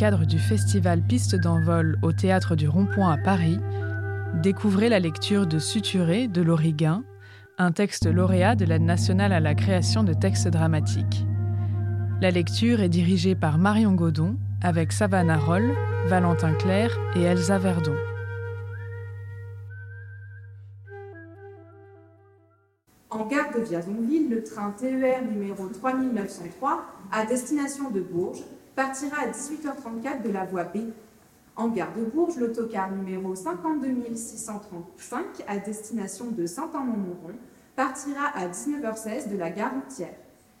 cadre du festival Piste d'envol au théâtre du Rond-Point à Paris, découvrez la lecture de Suturé de Laurie Guin, un texte lauréat de l'aide nationale à la création de textes dramatiques. La lecture est dirigée par Marion Godon avec Savannah Roll, Valentin Claire et Elsa Verdon. En gare de Vierzonville, le train TER numéro 3903 à destination de Bourges partira à 18h34 de la voie B. En gare de Bourges, l'autocar numéro 52635 à destination de Saint-Amand-Montrond partira à 19h16 de la gare routière.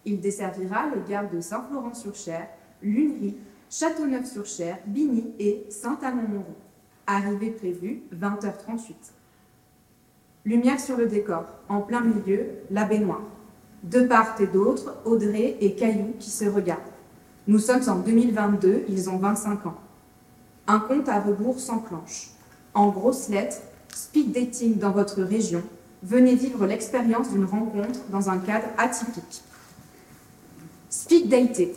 Il desservira les gares de Saint-Florent-sur-Cher, Lunerie, Châteauneuf-sur-Cher, Bigny et Saint-Amand-Montrond. Arrivée prévue 20h38. Lumière sur le décor, en plein milieu, la baignoire. De part et d'autre, Audrey et Caillou qui se regardent. Nous sommes en 2022, ils ont 25 ans. Un compte à rebours s'enclenche. En grosses lettres, speed dating dans votre région, venez vivre l'expérience d'une rencontre dans un cadre atypique. Speed dating.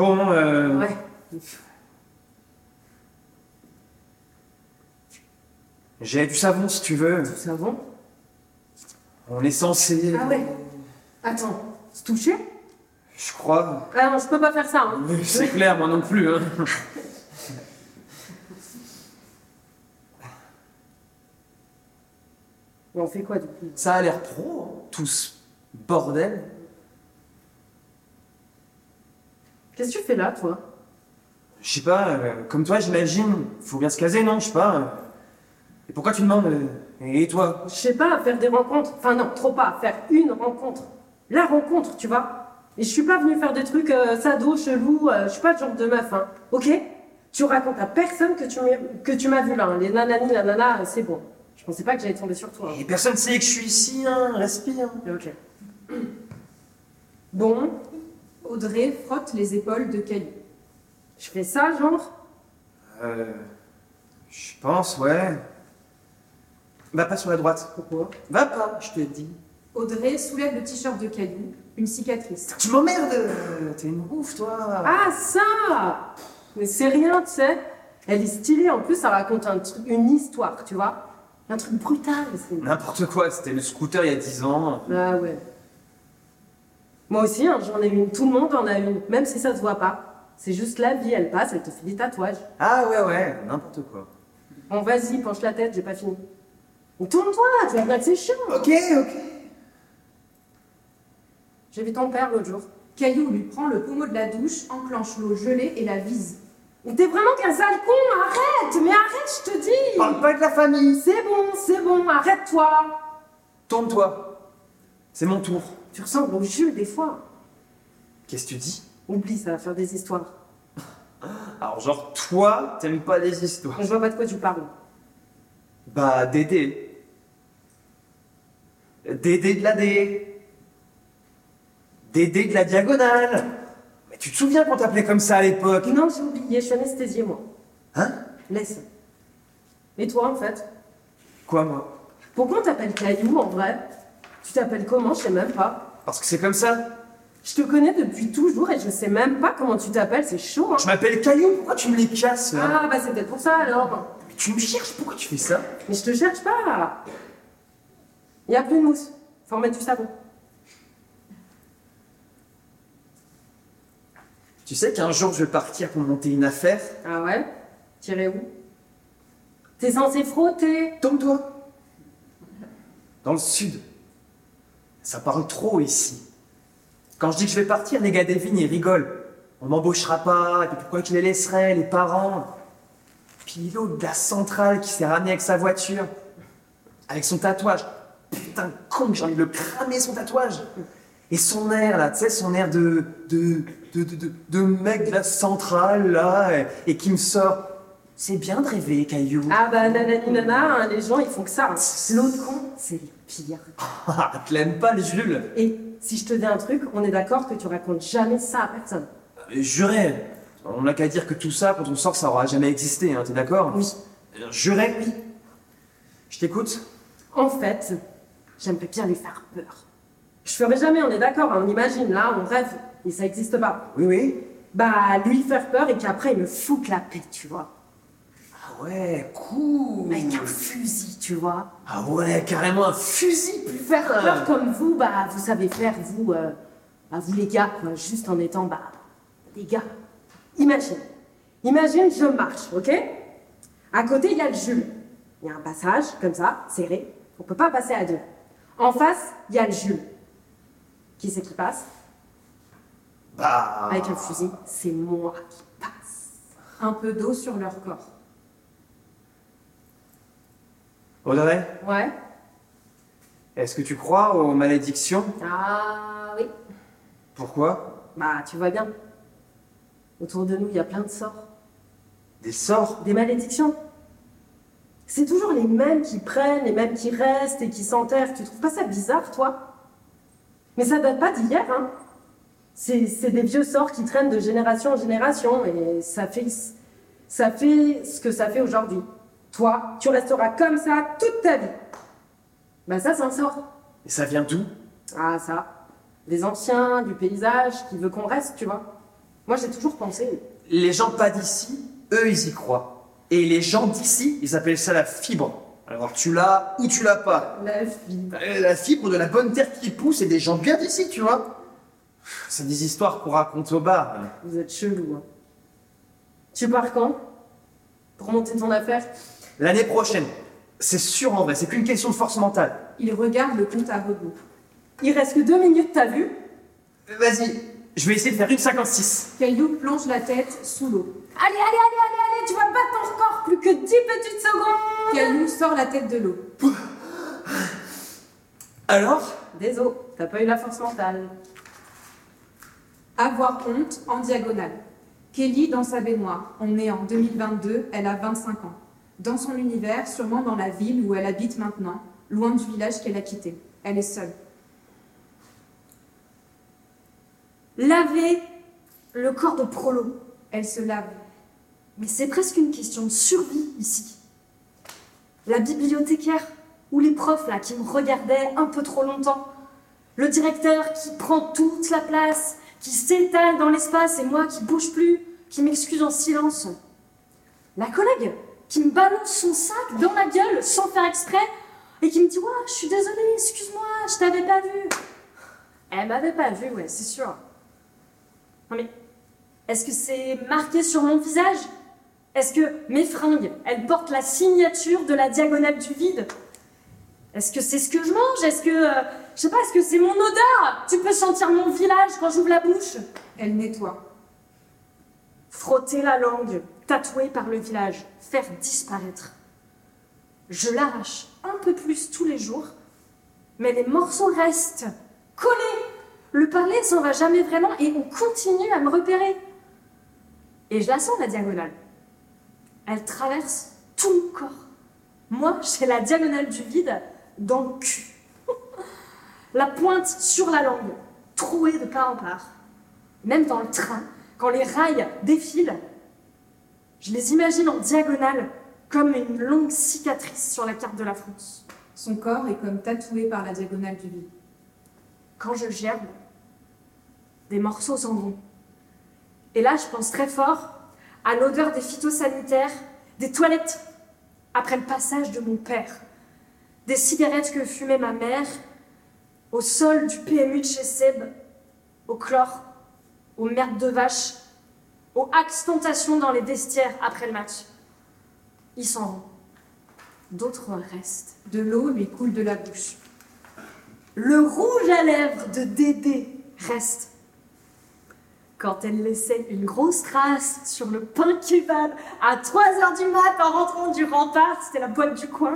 Bon, euh... Ouais. J'ai du savon si tu veux. Du savon On est censé. Ah ouais. Attends, se toucher? Je crois. Ah non, je peux pas faire ça. Hein. C'est clair, moi non plus. Hein. Mais on fait quoi du coup? Ça a l'air pro, hein, tout ce bordel. Qu'est-ce que tu fais là, toi? Je sais pas, euh, comme toi j'imagine, faut bien se caser, non? Je sais pas. euh. Et pourquoi tu demandes euh, Et toi? Je sais pas, faire des rencontres. Enfin non, trop pas, faire une rencontre. La rencontre, tu vois. Et je suis pas venue faire des trucs euh, sado, chelou, euh, je suis pas le genre de meuf, hein. Ok? Tu racontes à personne que tu, m'as- que tu m'as vu là. hein. Les nanani, la nana, euh, c'est bon. Je pensais pas que j'allais tomber sur toi. Et personne sait que je suis ici, hein, respire. Ok. Bon, Audrey frotte les épaules de Caillou. je fais ça, genre? Euh. Je pense, ouais. Va pas sur la droite. Pourquoi? Va pas, je te dis. Audrey soulève le t-shirt de Caillou, une cicatrice. Tu m'emmerdes T'es une ouf, toi Ah, ça Mais c'est rien, tu sais. Elle est stylée, en plus, ça raconte un truc, une histoire, tu vois. Un truc brutal. c'est- N'importe quoi, c'était le scooter il y a 10 ans. Ah ouais. Moi aussi, hein, j'en ai une. Tout le monde en a une, même si ça se voit pas. C'est juste la vie, elle passe, elle te fait des tatouages. Ah ouais, ouais, n'importe quoi. Bon, vas-y, penche la tête, j'ai pas fini. Tourne-toi, tu vas que c'est chiant. Ok, ok. J'ai vu ton père l'autre jour. Caillou lui prend le pommeau de la douche, enclenche l'eau gelée et la vise. Mais t'es vraiment qu'un sale con, arrête Mais arrête, je te dis Parle pas de la famille C'est bon, c'est bon, arrête-toi Tourne-toi. C'est mon tour. Tu ressembles au Jules des fois. Qu'est-ce que tu dis? Oublie, ça va faire des histoires. Alors, genre, toi, t'aimes pas les histoires Je vois pas de quoi tu parles. Bah, Dédé. Dédé de la D. Dédé de la diagonale. Mais tu te souviens qu'on t'appelait comme ça à l'époque? Non, j'ai oublié, je suis anesthésiée, moi. Hein? Laisse. Et toi, en fait? Quoi, moi? Pourquoi on t'appelle Caillou, en vrai? Tu t'appelles comment? Je sais même pas. Parce que c'est comme ça. Je te connais depuis toujours et je sais même pas comment tu t'appelles, c'est chaud, hein Je m'appelle Caillou, pourquoi tu me les casses là? Ah, bah c'est peut-être pour ça, alors. Mais tu me cherches, pourquoi tu fais ça? Mais je te cherche pas Y a plus de mousse. Faut remettre du savon. Tu sais qu'un jour je vais partir pour monter une affaire? Ah ouais? Tirer où? T'es censé frotter Tourne-toi Dans le sud. Ça parle trop ici. Quand je dis que je vais partir, les gars des vignes, ils rigolent. On m'embauchera pas, et puis pourquoi je les laisserais, les parents? Puis l'autre de la centrale qui s'est ramené avec sa voiture, avec son tatouage. Putain, con, j'ai envie de le cramer son tatouage. Et son air, là, tu sais, son air de, de, de, de, de, mec de la centrale, là, et, et qui me sort. C'est bien de rêver, Caillou. Ah bah nanani nana, hein, les gens ils font que ça. hein. L'autre con, c'est pire. Ah, tu l'aimes pas, le Jules Et si je te dis un truc, on est d'accord que tu racontes jamais ça à personne. Euh, Juré On n'a qu'à dire que tout ça, quand on sort, ça aura jamais existé, hein, t'es d'accord Oui. Euh, Juré Oui. Je t'écoute En fait, j'aimerais bien lui faire peur. Je ferai jamais, on est d'accord, hein, on imagine, là, on rêve, et ça existe pas. Oui, oui. Bah, lui faire peur et qu'après il me fout la paix, tu vois. Ouais, cool Avec un fusil, tu vois. Ah ouais, carrément un fusil, plus faire Peur comme vous, bah, vous savez faire, vous, euh, bah, vous les gars, quoi, juste en étant, bah, des gars. Imagine. Imagine, je marche, ok? À côté, il y a le Jules. Il y a un passage, comme ça, serré. On peut pas passer à deux. En face, il y a le Jules. Qui c'est qui passe? Bah... Avec un fusil, c'est moi qui passe. Un peu d'eau sur leur corps. Audrey, Ouais est-ce que tu crois aux malédictions? Ah oui. Pourquoi? Bah, tu vois bien. Autour de nous, il y a plein de sorts. Des sorts? Des malédictions. C'est toujours les mêmes qui prennent, les mêmes qui restent et qui s'enterrent. Tu trouves pas ça bizarre, toi? Mais ça date pas d'hier, hein C'est des vieux sorts qui traînent de génération en génération et ça fait, ça fait ce que ça fait aujourd'hui. Toi, tu resteras comme ça toute ta vie. Bah ça, c'est un sort. Et ça vient d'où? Ah, ça. Des anciens, du paysage, qui veut qu'on reste, tu vois. Moi, j'ai toujours pensé. Les gens pas d'ici, eux, ils y croient. Et les gens d'ici, ils appellent ça la fibre. Alors tu l'as ou tu l'as pas. La fille. Euh, La fibre de la bonne terre qui pousse et des gens bien d'ici, tu vois. C'est des histoires qu'on raconte au bar. Vous êtes chelou, hein. Tu pars quand? Pour monter ton affaire? L'année prochaine. C'est sûr en vrai, c'est qu'une question de force mentale. Il regarde le compte à rebours. Il reste que deux minutes, t'as vu? Vas-y, je vais essayer de faire une 56. Caillou plonge la tête sous l'eau. Allez, allez, allez, allez, allez, tu vas battre ton record, plus que 10 petites secondes Caillou sort la tête de l'eau. Alors? Désolé, t'as pas eu la force mentale. Avoir honte en diagonale. Kelly dans sa baignoire. On est en 2022, elle a 25 ans. Dans son univers, sûrement dans la ville où elle habite maintenant, loin du village qu'elle a quitté. Elle est seule. Laver le corps de Prolo. Elle se lave. Mais c'est presque une question de survie ici. La bibliothécaire ou les profs là qui me regardaient un peu trop longtemps. Le directeur qui prend toute la place, qui s'étale dans l'espace et moi qui bouge plus, qui m'excuse en silence. La collègue qui me balance son sac dans la gueule sans faire exprès et qui me dit Ouais, je suis désolée, excuse-moi, je t'avais pas vu. Elle m'avait pas vu, ouais, c'est sûr. Non mais, est-ce que c'est marqué sur mon visage? Est-ce que mes fringues, elles portent la signature de la diagonale du vide? Est-ce que c'est ce que je mange? Est-ce que, euh, je sais pas, est-ce que c'est mon odeur? Tu peux sentir mon village quand j'ouvre la bouche Elle nettoie. Frotter la langue, tatouée par le village, faire disparaître. Je l'arrache un peu plus tous les jours, mais les morceaux restent collés. Le parler s'en va jamais vraiment et on continue à me repérer. Et je la sens, la diagonale. Elle traverse tout mon corps. Moi, j'ai la diagonale du vide dans le cul. la pointe sur la langue, trouée de part en part. Même dans le train, quand les rails défilent, je les imagine en diagonale, comme une longue cicatrice sur la carte de la France. Son corps est comme tatoué par la diagonale du vide. Quand je gerbe, des morceaux s'en vont. Et là, je pense très fort à l'odeur des phytosanitaires, des toilettes après le passage de mon père, des cigarettes que fumait ma mère, au sol du PMU de chez Seb, au chlore, aux merdes de vache, aux axe tentation dans les vestiaires après le match. Ils s'en vont. D'autres restent. De l'eau lui coule de la bouche. Le rouge à lèvres de Dédé reste. Quand elle laissait une grosse trace sur le pain kebab à 3h du mat en rentrant du rempart, c'était la boîte du coin,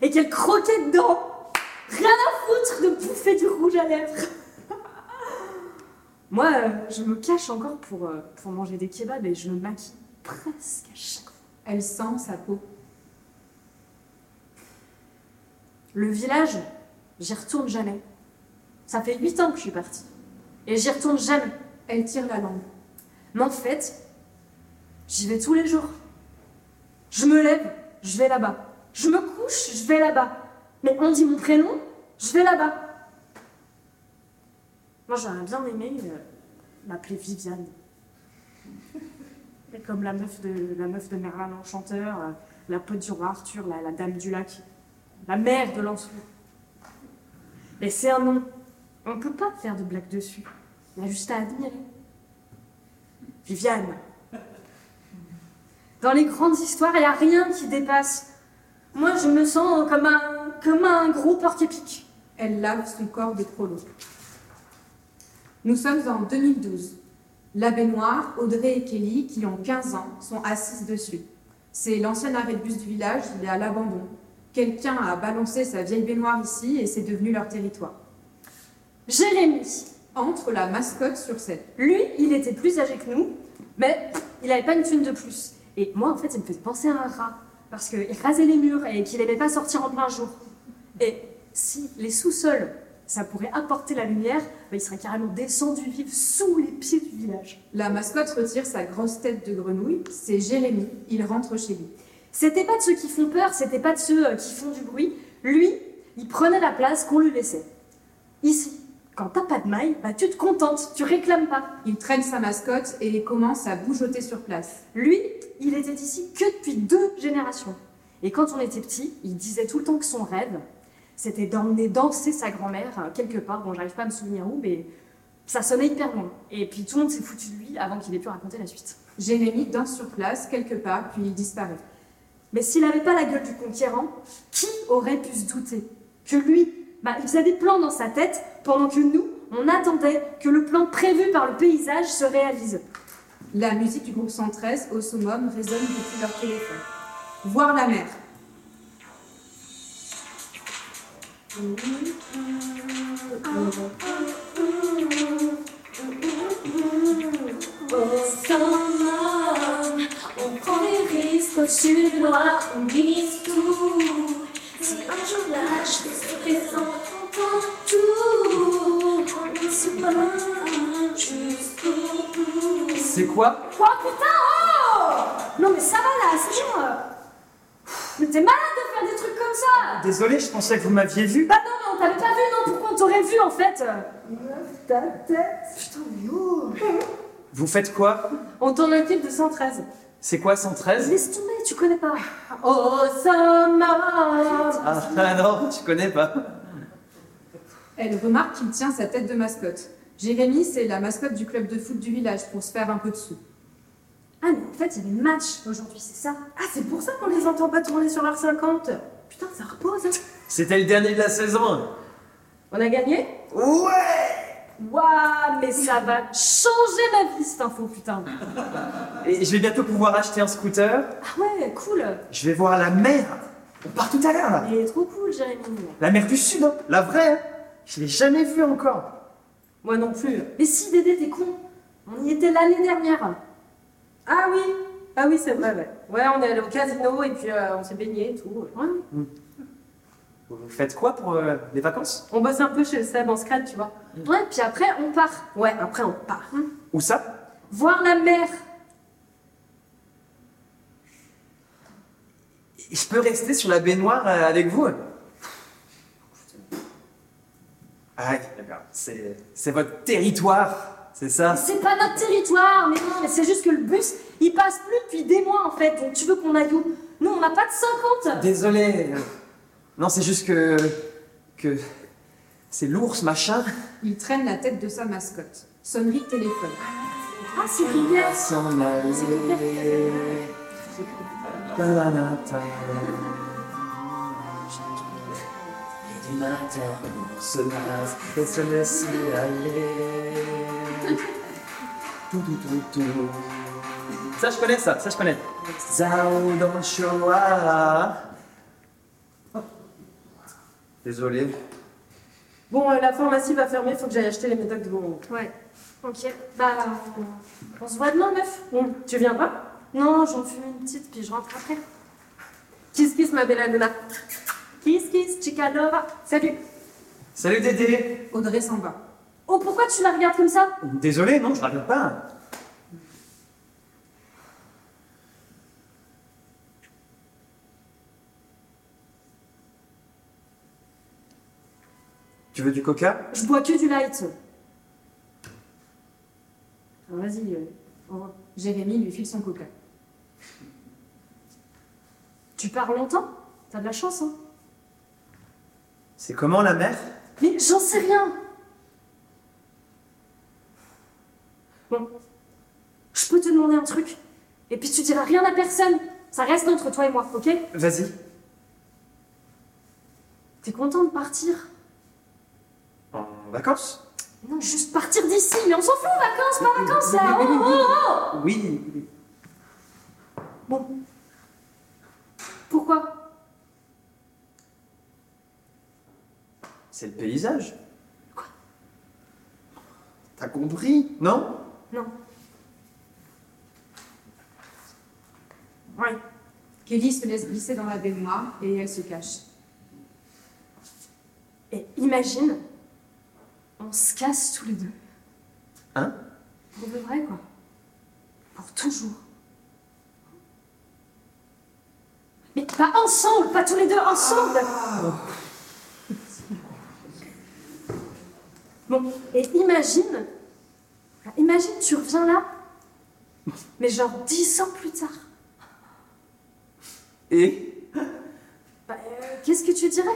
et qu'elle croquait dedans, rien à foutre de bouffer du rouge à lèvres. Moi, euh, je me cache encore pour, euh, pour manger des kebabs et je me maquille presque à chaque fois. Elle sent sa peau. Le village, j'y retourne jamais. Ça fait 8 ans que je suis partie. Et j'y retourne jamais. Elle tire la langue. Mais en fait, j'y vais tous les jours. Je me lève, je vais là-bas. Je me couche, je vais là-bas. Mais on dit mon prénom, je vais là-bas. Moi, j'aurais bien aimé euh, m'appeler Viviane. Et comme la meuf de, Merlin l'Enchanteur, euh, la pote du roi Arthur, la, dame du lac, la mère de Lancelot. Mais c'est un nom. On peut pas faire de blague dessus. Y a juste à admirer. Viviane. Dans les grandes histoires, il n'y a rien qui dépasse. Moi, je me sens comme un, comme un gros porc-épic. Elle lave son corps de prolo. Nous sommes en 2012. La baignoire, Audrey et Kelly, qui ont 15 ans, sont assises dessus. C'est l'ancien arrêt de bus du village, il est à l'abandon. Quelqu'un a balancé sa vieille baignoire ici et c'est devenu leur territoire. Jérémy. Entre la mascotte sur scène. Lui, il était plus âgé que nous, mais il n'avait pas une thune de plus. Et moi, en fait, ça me faisait penser à un rat. Parce qu'il rasait les murs et qu'il n'aimait pas sortir en plein jour. Et si les sous-sols, ça pourrait apporter la lumière, il serait carrément descendu vivre sous les pieds du village. La mascotte retire sa grosse tête de grenouille. C'est Jérémy. Il rentre chez lui. C'était pas de ceux qui font peur, c'était pas de ceux euh, qui font du bruit. Lui, il prenait la place qu'on lui laissait. Ici, quand t'as pas de maille, bah tu te contentes, tu réclames pas. Il traîne sa mascotte et commence à bougeoter sur place. Lui, il était ici que depuis deux générations. Et quand on était petit, il disait tout le temps que son rêve, c'était d'emmener danser sa grand-mère euh, quelque part. Bon, j'arrive pas à me souvenir où, mais ça sonnait hyper loin. Et puis tout le monde s'est foutu de lui avant qu'il ait pu raconter la suite. Jérémy danse sur place quelque part, puis il disparaît. Mais s'il n'avait pas la gueule du conquérant, qui aurait pu se douter que lui, bah, il faisait des plans dans sa tête pendant que nous, on attendait que le plan prévu par le paysage se réalise. La musique du groupe 113 au summum résonne depuis leur téléphone. Voir la mer. On prend des risques au sud noir, on mise tout. Si un jour lâche, se présente, on tente tout. On summum jusqu'au bout. C'est quoi? Oh putain, oh Non mais ça va là, c'est bon. Mais t'es malade de faire des trucs comme ça Désolé, je pensais que vous m'aviez vu. Bah non, mais on t'avait pas vu, non Pourquoi on t'aurait vu en fait Ta tête Putain, mais oh Vous faites quoi On tourne le clip de 113. C'est quoi 113 Laisse tomber, tu connais pas. Oh, summum ah, ah non, tu connais pas. Elle remarque qu'il tient sa tête de mascotte. Jérémy, c'est la mascotte du club de foot du village pour se faire un peu de sous. Ah mais en fait, il y avait match aujourd'hui, c'est ça Ah, c'est pour ça qu'on les entend pas tourner sur leur 50 Putain, ça repose. hein. C'était le dernier de la saison. On a gagné? Ouais Waouh, mais ça va changer ma vie cette info, putain. Et je vais bientôt pouvoir acheter un scooter. Ah ouais, cool. Je vais voir la mer. On part tout à l'heure là. Il est trop cool, Jérémy. La mer du Sud, hein. la vraie. hein. Je l'ai jamais vue encore. Moi non plus. Mais si, Dédé, t'es con. On y était l'année dernière. Ah oui Ah oui, c'est vrai, ouais. Ouais, on est allé au casino et puis euh, on s'est baigné et tout. Ouais. Vous faites quoi pour euh, les vacances? On bosse un peu chez le Seb en scred, tu vois. Ouais, puis après, on part. Ouais, après on part. Où ça? Voir la mer. Je peux rester sur la baignoire euh, avec vous? Ah, d'accord. C'est c'est votre territoire, c'est ça C'est pas notre territoire, mais non, mais c'est juste que le bus, il passe plus depuis des mois en fait. Donc tu veux qu'on aille où? Nous, on n'a pas de 50. Désolé. Non, c'est juste que. que. C'est l'ours, machin. Il traîne la tête de sa mascotte. Sonnerie de téléphone. Ah, c'est Rivière. S'en aller. Ta-da-da-ta. Et du matin, on se lave et se laisse aller. Ça, je connais ça, ça, je connais. Zao dans le Shoah. Désolé. Bon, euh, la pharmacie va fermer, faut que j'aille acheter les médocs de mon oncle. Ouais. Ok. Bah, on, se voit demain, meuf. Hum, Tu viens pas? Non, j'en fume une petite, puis je rentre après. Kiss kiss ma belle Anna. Kiss, kiss, chica. Salut Salut Dédé Audrey s'en va. Oh, pourquoi tu la regardes comme ça? Désolé, non, je la regarde pas. Tu veux du coca? Je bois que du light. Alors, Vas-y, euh, au revoir. Jérémy lui file son coca. Tu pars longtemps? T'as de la chance, hein? C'est comment la mer Mais j'en sais rien. Bon. Je peux te demander un truc Et puis tu diras rien à personne. Ça reste entre toi et moi, ok? Vas-y. T'es content de partir? En vacances? Non, juste partir d'ici. Mais on s'en fout, vacances, pas vacances, là Oh, oh, oh Oui. oui. Bon. Pourquoi? C'est le paysage. Quoi? T'as compris? Non? Non. Ouais. Kelly se laisse glisser dans la baignoire et elle se cache. Et imagine, on se casse tous les deux. Hein? Pour de vrai, quoi. Pour toujours. Mais pas ensemble, pas tous les deux, ensemble Bon, et imagine, imagine, tu reviens là, mais genre dix ans plus tard. Et Bah, euh, Qu'est-ce que tu dirais?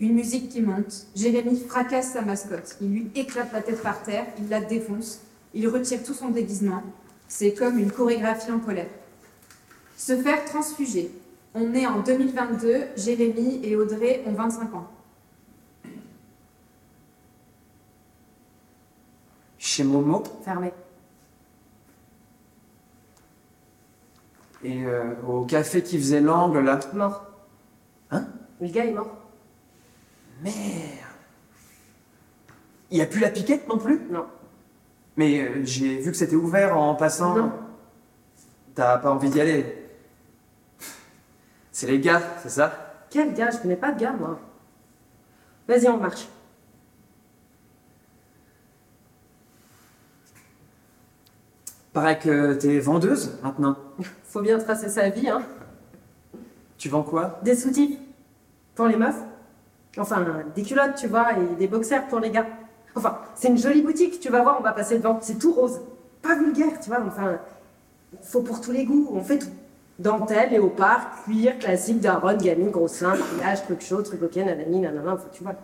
Une musique qui monte. Jérémy fracasse sa mascotte. Il lui éclate la tête par terre, il la défonce, il retire tout son déguisement. C'est comme une chorégraphie en colère. Se faire transfuger. On est en 2022, Jérémy et Audrey ont 25 ans. chez Momo? Fermé. Et euh, au café qui faisait l'angle là. Mort. Hein? Le gars est mort. Merde. Il n'y a plus la piquette non plus? Non. Mais euh, j'ai vu que c'était ouvert en passant. Non. T'as pas envie d'y aller? C'est les gars, c'est ça? Quel gars? Je connais pas de gars, moi. Vas-y, on marche. Paraît que t'es vendeuse maintenant. Faut bien tracer sa vie, hein. Tu vends quoi? Des soutifs pour les meufs. Enfin, des culottes, tu vois, et des boxers pour les gars. Enfin, c'est une jolie boutique, tu vas voir, on va passer devant. C'est tout rose. Pas vulgaire, tu vois, enfin, faut pour tous les goûts, on fait tout. Dentelle, léopard, cuir, classique, daronne, gamine, gros sein, truc chaud, truc ok, nanani, nanana, enfin, tu vois.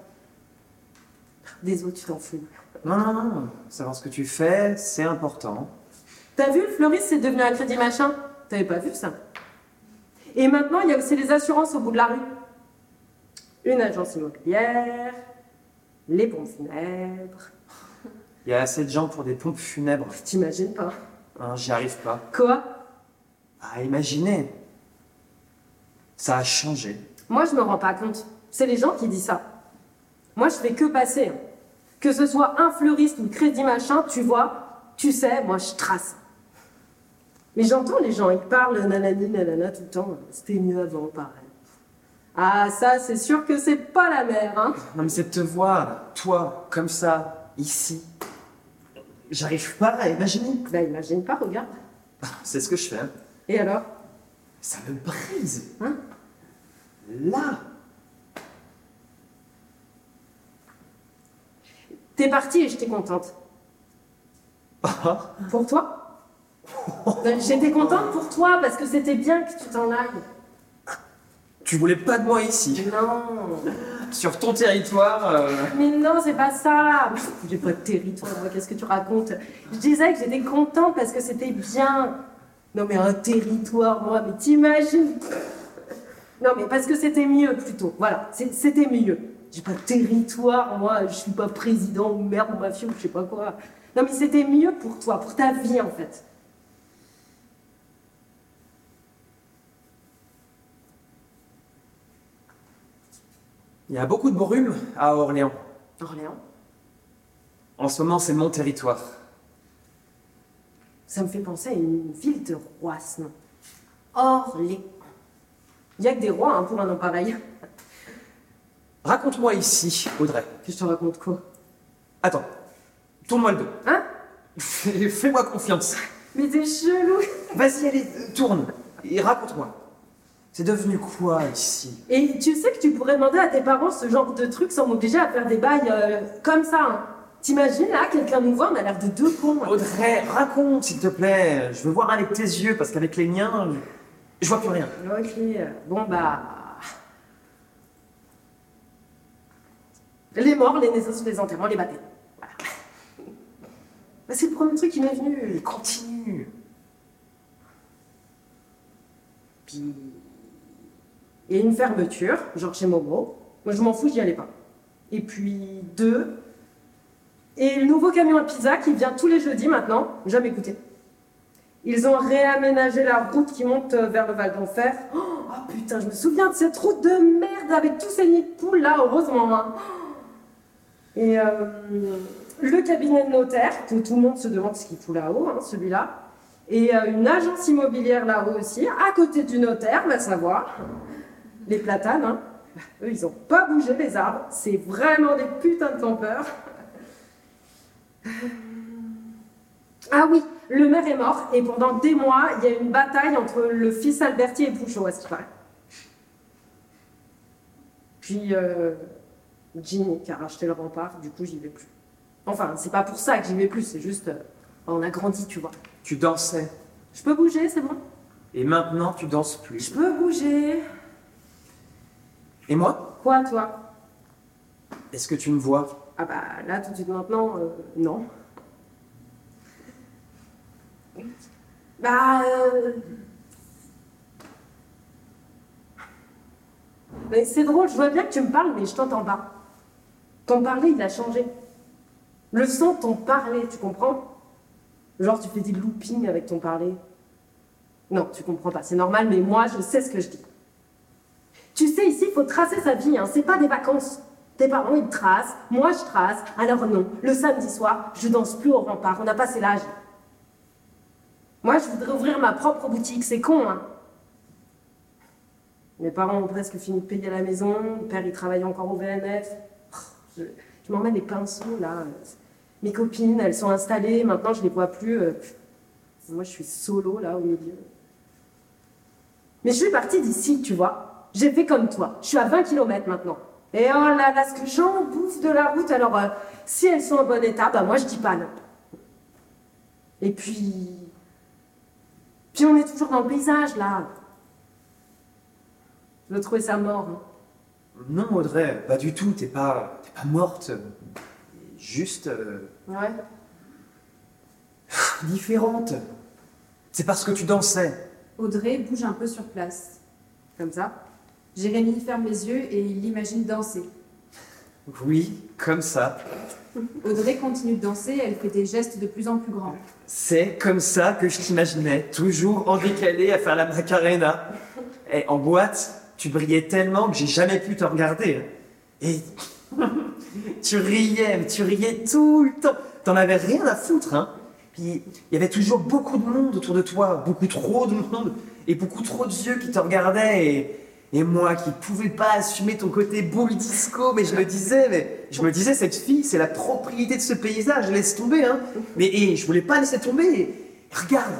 Des autres, tu t'en fous. Non, non, non. Savoir ce que tu fais, c'est important. T'as vu, le fleuriste, c'est devenu un crédit machin? T'avais pas vu ça Et maintenant, il y a aussi les assurances au bout de la rue. Une agence immobilière, les pompes funèbres. Il y a assez de gens pour des pompes funèbres. T'imagines pas? Hein, J'y arrive pas. Quoi? À imaginer. Ça a changé. Moi, je me rends pas compte. C'est les gens qui disent ça. Moi, je fais que passer. hein. Que ce soit un fleuriste ou crédit machin, tu vois, tu sais, moi, je trace. Mais j'entends les gens, ils parlent nanani, nanana tout le temps. C'était mieux avant, pareil. Ah, ça, c'est sûr que c'est pas la mer, hein. Non, mais c'est de te voir, toi, comme ça, ici. J'arrive pas à imaginer. Bah, imagine pas, regarde. C'est ce que je fais. hein. Et alors? Ça me brise. Hein? Là. T'es partie et j'étais contente. Ah, Pour toi? J'étais contente pour toi parce que c'était bien que tu t'en ailles. tu voulais pas de moi ici. Non, Sur ton territoire. euh, mais non, c'est pas ça. J'ai pas de territoire, qu'est-ce que tu racontes? Je disais que j'étais contente parce que c'était bien. Non, mais un territoire, moi, mais t'imagines? Non, mais parce que c'était mieux plutôt. Voilà, c'était mieux. J'ai pas de territoire, moi, je suis pas président ou maire ou mafieux ou je sais pas quoi. Non, mais c'était mieux pour toi, pour ta vie en fait. Il y a beaucoup de brume à Orléans. Orléans En ce moment, c'est mon territoire. Ça me fait penser à une ville de rois, ce nom. Orléans. Il n'y a que des rois hein, pour un nom pareil. Raconte-moi ici, Audrey. Que je te raconte quoi? Attends, tourne-moi le dos. Hein? Fais-moi confiance. Mais t'es chelou Vas-y, allez, euh, tourne. Et raconte-moi. C'est devenu quoi ici Et tu sais que tu pourrais demander à tes parents ce genre de truc sans m'obliger à faire des bails euh, comme ça. hein. T'imagines là, quelqu'un nous voit, on a l'air de deux cons. hein. Audrey, raconte, s'il te plaît. Je veux voir avec tes yeux, parce qu'avec les miens, je, je vois plus rien. Ok, bon bah. Les morts, les naissances, les enterrements, les baptêmes. Voilà. Bah, c'est le premier truc qui m'est venu. Mais continue. Puis. A une fermeture, genre chez Momo. Moi je m'en fous, j'y allais pas. Et puis deux. Et le nouveau camion à pizza qui vient tous les jeudis maintenant, jamais goûté. Ils ont réaménagé la route qui monte euh, vers le Val d'Enfer. Oh, oh, putain, je me souviens de cette route de merde avec tous ces nids de poules là, heureusement. hein. Et euh, le cabinet de notaire, que tout le monde se demande ce qu'il fout là-haut, hein, celui-là. Et euh, une agence immobilière là-haut aussi, à côté du notaire, va savoir. Les platanes, hein. Eux, ils ont pas bougé les arbres. C'est vraiment des putains de campeurs. Ah oui, le maire est mort et pendant des mois, il y a une bataille entre le fils Alberti et Pouchot, à ce paraît. Puis, euh, Ginny qui a racheté le rempart, du coup, j'y vais plus. Enfin, c'est pas pour ça que j'y vais plus, c'est juste. euh, on a grandi, tu vois. Tu dansais. Je peux bouger, c'est bon Et maintenant, tu danses Je plus. peux bouger. Et moi Quoi, toi Est-ce que tu me vois Ah bah là, tout de suite maintenant, euh, non. Bah. euh, Mais c'est drôle, je vois bien que tu me parles, mais je t'entends pas. Ton parler, il a changé. Le son ton parler, tu comprends? Genre, tu fais des loopings avec ton parler. Non, tu comprends pas, c'est normal, mais moi, je sais ce que je dis. Tu sais, ici, il faut tracer sa vie, hein. c'est pas des vacances. Tes parents, ils tracent, moi, je trace. Alors non, le samedi soir, je danse plus au rempart, on a passé l'âge. Moi, je voudrais ouvrir ma propre boutique, c'est con, hein. Mes parents ont presque fini de payer la maison, mon père, il travaille encore au VNF. Je, je m'emmène les pinceaux, là. Mes copines, elles sont installées, maintenant, je les vois plus. euh, Moi, je suis solo, là, au milieu. Mais je suis partie d'ici, tu vois. J'ai fait comme toi. Je suis à 20 km maintenant. Et oh là là, ce que j'en bouffe de la route. Alors, euh, si elles sont en bon état, bah moi je dis pas non. Et puis. Puis on est toujours dans le paysage là. Je veux trouver ça mort. hein. Non, Audrey, pas du tout. T'es pas, t'es pas morte. Juste euh, Ouais. différente. C'est parce que tu dansais. Audrey bouge un peu sur place. Comme ça. Jérémy ferme les yeux et il l'imagine danser. Oui, comme ça. Audrey continue de danser, elle fait des gestes de plus en plus grands. C'est comme ça que je t'imaginais, toujours en décalé à faire la macarena. Et en boîte, tu brillais tellement que j'ai jamais pu te regarder. Et tu riais, mais tu riais tout le temps. T'en avais rien à foutre, hein. Puis il y avait toujours beaucoup de monde autour de toi, beaucoup trop de monde, et beaucoup trop de yeux qui te regardaient. Et, et moi qui pouvais pas assumer ton côté boule disco, mais je me disais, mais je me disais, cette fille, c'est la propriété de ce paysage, laisse tomber, hein. Mais et, je voulais pas laisser tomber. Et regarde,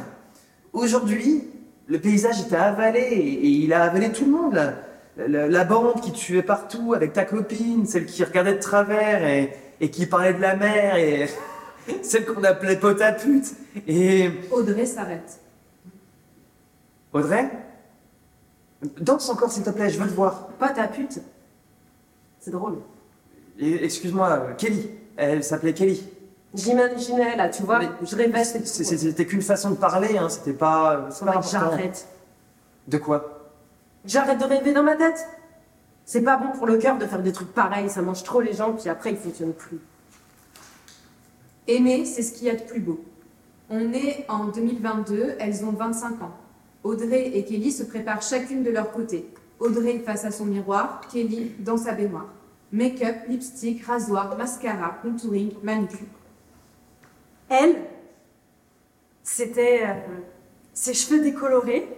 aujourd'hui, le paysage t'a avalé et, et il a avalé tout le monde. là. La, la bande qui te suivait partout avec ta copine, celle qui regardait de travers et, et qui parlait de la mer et celle qu'on appelait pote à pute. Et Audrey s'arrête. Audrey, danse encore s'il te plaît, je veux te voir. Pas ta pute. C'est drôle. Excuse-moi, euh, Kelly. Elle s'appelait Kelly. J'imaginais là, tu vois, Mais je rêvais. C'était qu'une façon de parler, hein, c'était pas. c'est j'arrête. De quoi? J'arrête de rêver dans ma tête. C'est pas bon pour le cœur de faire des trucs pareils, ça mange trop les gens, puis après ils fonctionnent plus. Aimer, c'est ce qu'il y a de plus beau. On est en 2022, elles ont 25 ans. Audrey et Kelly se préparent chacune de leur côté. Audrey face à son miroir, Kelly dans sa baignoire. Make-up, lipstick, rasoir, mascara, contouring, manucure. Elle, c'était euh, ses cheveux décolorés,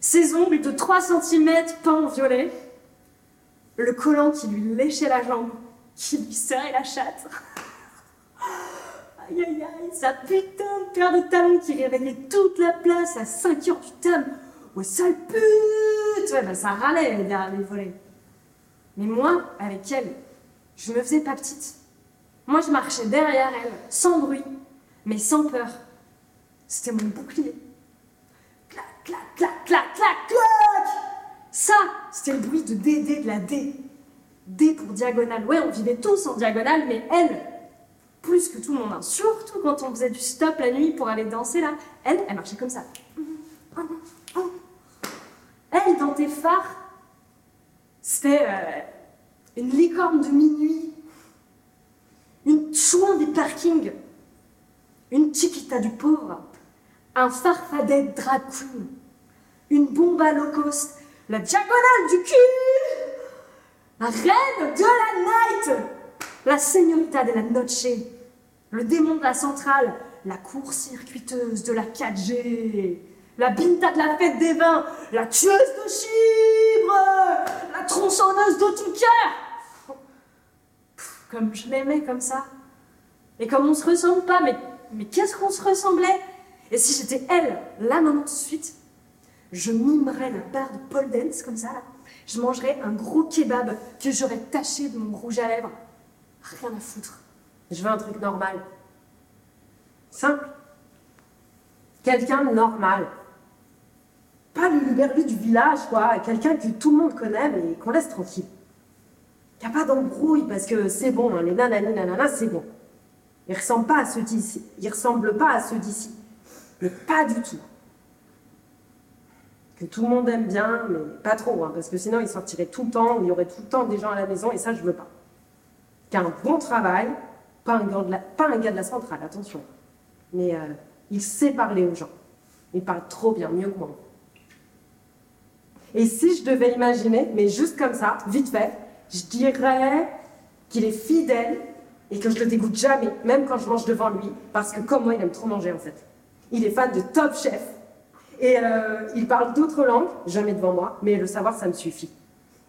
ses ongles de 3 cm peints en violet, le collant qui lui léchait la jambe, qui lui serrait la chatte. Aïe aïe aïe, sa putain de paire de talons qui réveillait toute la place à 5 heures du tam. Ouais, sale pute Ouais, bah ça râlait derrière les volets. Mais moi, avec elle, je me faisais pas petite. Moi, je marchais derrière elle, sans bruit, mais sans peur. C'était mon bouclier. Clac, clac, clac, clac, clac, clac Ça, c'était le bruit de DD de la D. D pour diagonale. Ouais, on vivait tous en diagonale, mais elle, plus que tout le monde, hein. surtout quand on faisait du stop la nuit pour aller danser là, elle, elle marchait comme ça. Elle, dans tes phares, c'était euh, une licorne de minuit, une chouin des parkings, une chiquita du pauvre, un farfadet de drag queen, une bombe à low cost, la diagonale du cul, la reine de la night, la señorita de la noche, le démon de la centrale, la court-circuiteuse de la 4G, la binta de la fête des vins, la tueuse de chibre, la tronçonneuse de tout cœur. Comme je l'aimais comme ça. Et comme on se ressemble pas, mais, qu'est-ce qu'on se ressemblait? Et si j'étais elle, là maintenant de suite, je mimerais la barre de Paul Dance comme ça. Je mangerais un gros kebab que j'aurais taché de mon rouge à lèvres. Rien à foutre. Je veux un truc normal. Simple. Quelqu'un normal. Pas le luberlu du village, quoi. Quelqu'un que tout le monde connaît, mais qu'on laisse tranquille. Y a pas d'embrouille, parce que c'est bon, hein, les nanani nanana, c'est bon. Ils ressemblent pas à ceux d'ici. Ils ressemblent pas à ceux d'ici. Mais pas du tout. Que tout le monde aime bien, mais pas trop, hein, parce que sinon ils sortiraient tout le temps, il y aurait tout le temps des gens à la maison, et ça, je veux pas. Qu'un bon travail, pas un, gars de la, pas un gars de la centrale, attention. Mais euh, il sait parler aux gens. Il parle trop bien, mieux que moi. Et si je devais imaginer, mais juste comme ça, vite fait, je dirais qu'il est fidèle et que je le dégoûte jamais, même quand je mange devant lui, parce que comme moi, il aime trop manger en fait. Il est fan de Top Chef. Et euh, il parle d'autres langues, jamais devant moi, mais le savoir, ça me suffit.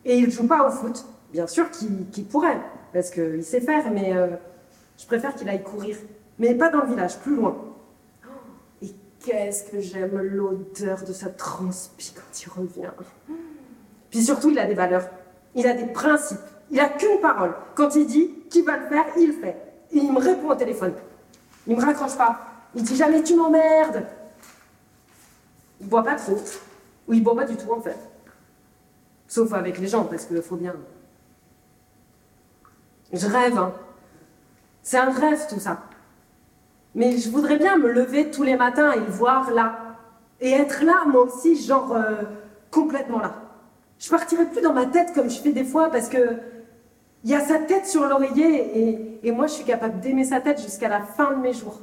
Et il joue pas au foot. Bien sûr qu'il pourrait, parce qu'il sait faire, mais euh, je préfère qu'il aille courir. Mais pas dans le village, plus loin. Et qu'est-ce que j'aime l'odeur de sa transpi quand il revient. Puis surtout, il a des valeurs. Il a des principes. Il a qu'une parole. Quand il dit qu'il va le faire, il le fait. Et il me répond au téléphone. Il me raccroche pas. Il dit jamais tu m'emmerdes. Il boit pas trop. Ou il boit pas du tout en fait. Sauf avec les gens, parce qu'il faut bien. Je rêve, hein. C'est un rêve tout ça. Mais je voudrais bien me lever tous les matins et le voir là. Et être là, moi aussi, genre euh, complètement là. Je partirai plus dans ma tête comme je fais des fois parce que il y a sa tête sur l'oreiller et, et moi je suis capable d'aimer sa tête jusqu'à la fin de mes jours.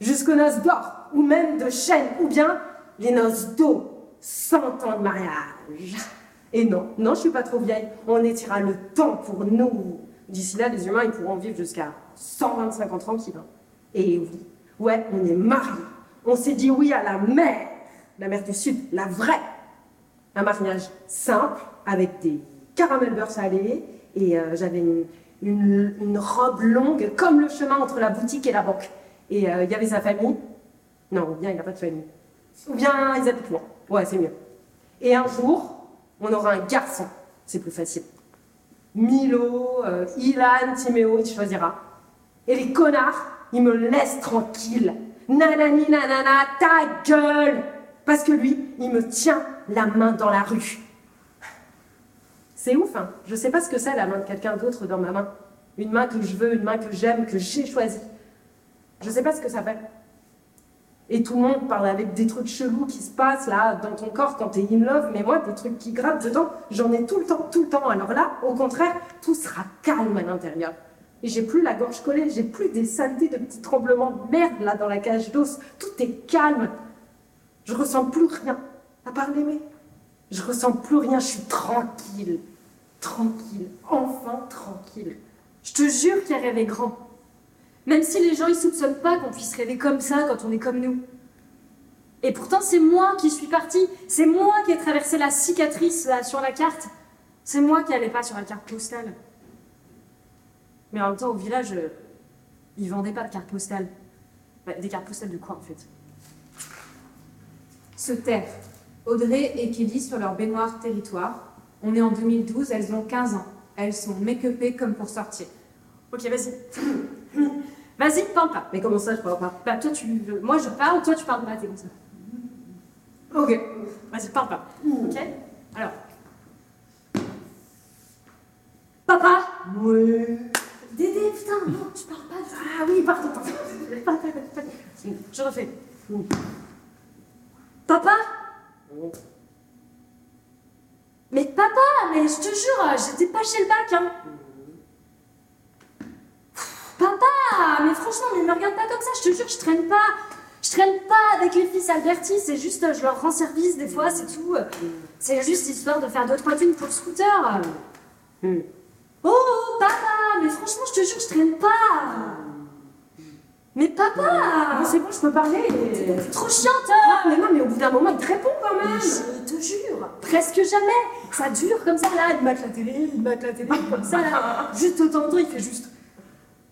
Jusqu'aux noces d'or ou même de chêne ou bien les noces d'eau. 100 ans de mariage. Et non, non, je suis pas trop vieille. On étirera le temps pour nous. D'ici là, les humains, ils pourront vivre jusqu'à 125 ans tranquille. hein. Et oui, ouais, on est mariés. On s'est dit oui à la mère, la mère du Sud, la vraie. Un mariage simple, avec des caramels beurre salé, et euh, j'avais une robe longue, comme le chemin entre la boutique et la banque. Et euh, il y avait sa famille. Non, ou bien il n'a pas de famille. Ou bien ils habitent loin. Ouais, c'est mieux. Et un jour, on aura un garçon. C'est plus facile. Milo, euh, Ilan, Timéo, il choisira. Et les connards, ils me laissent tranquille. Nanani nanana, ta gueule Parce que lui, il me tient la main dans la rue. C'est ouf, hein Je sais pas ce que c'est la main de quelqu'un d'autre dans ma main. Une main que je veux, une main que j'aime, que j'ai choisie. Je sais pas ce que ça fait. Et tout le monde parle avec des trucs chelous qui se passent là dans ton corps quand t'es in love, mais moi, des trucs qui grattent dedans, j'en ai tout le temps, tout le temps. Alors là, au contraire, tout sera calme à l'intérieur. Et j'ai plus la gorge collée, j'ai plus des saletés de petits tremblements de merde là dans la cage d'os. Tout est calme. Je ressens plus rien, à part l'aimer. Je ressens plus rien, je suis tranquille. Tranquille, enfin tranquille. Je te jure qu'il rêvé grand. Même si les gens ils soupçonnent pas qu'on puisse rêver comme ça quand on est comme nous. Et pourtant c'est moi qui suis partie, c'est moi qui ai traversé la cicatrice là sur la carte. C'est moi qui allais pas sur la carte postale. Mais en même temps, au village, euh, ils vendaient pas de cartes postales. Bah, des cartes postales de quoi en fait? Se taire. Audrey et Kelly sur leur baignoire territoire. On est en 2012, elles ont 15 ans. Elles sont make-upées comme pour sortir. Ok, vas-y. Vas-y, parle pas. Mais comment ça, je parle pas? Bah, toi, tu. Moi, je parle, toi, tu parles pas, t'es comme ça. Ok. Vas-y, parle pas. Ok? Alors. Papa? Oui. Dédé, putain, non, tu parles pas. Ah oui, pardon, pardon. Pardon, pardon. Je refais. Papa? Mais papa, mais je te jure, j'étais pas chez le bac, hein. Papa, mais franchement, mais me regarde pas comme ça, je te jure, je traîne pas. Je traîne pas avec les fils Alberti, c'est juste, je leur rends service des fois, c'est tout. C'est juste histoire de faire deux, trois thunes pour le scooter. Hmm. Oh, papa, mais franchement, je te jure, je traîne pas. Mais papa Mais c'est bon, je peux parler. T'es trop chiante Ah, mais non, mais au bout d'un moment, il te répond quand même. Je te jure, presque jamais. Ça dure comme ça là, il mate la télé, il mate la télé, comme ça là. Juste de temps en temps, il fait juste.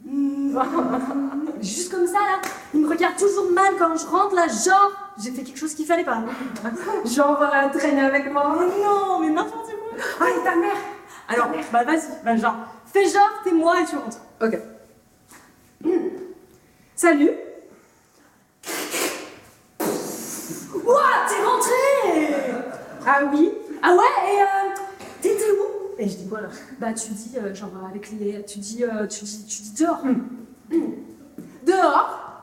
Juste comme ça là. Il me regarde toujours mal quand je rentre là, genre, j'ai fait quelque chose qu'il fallait pas. Genre, euh, traîner avec moi. Oh non, mais n'importe quoi. Ah, et ta mère? Alors, bah vas-y, bah genre, fais genre, t'es moi et tu rentres. Ok. Salut. Ouah, t'es rentré Ah oui Ah ouais, et euh, Et je dis quoi là Bah tu dis, euh, genre avec les... Tu dis, euh, tu dis, tu dis dehors. Dehors?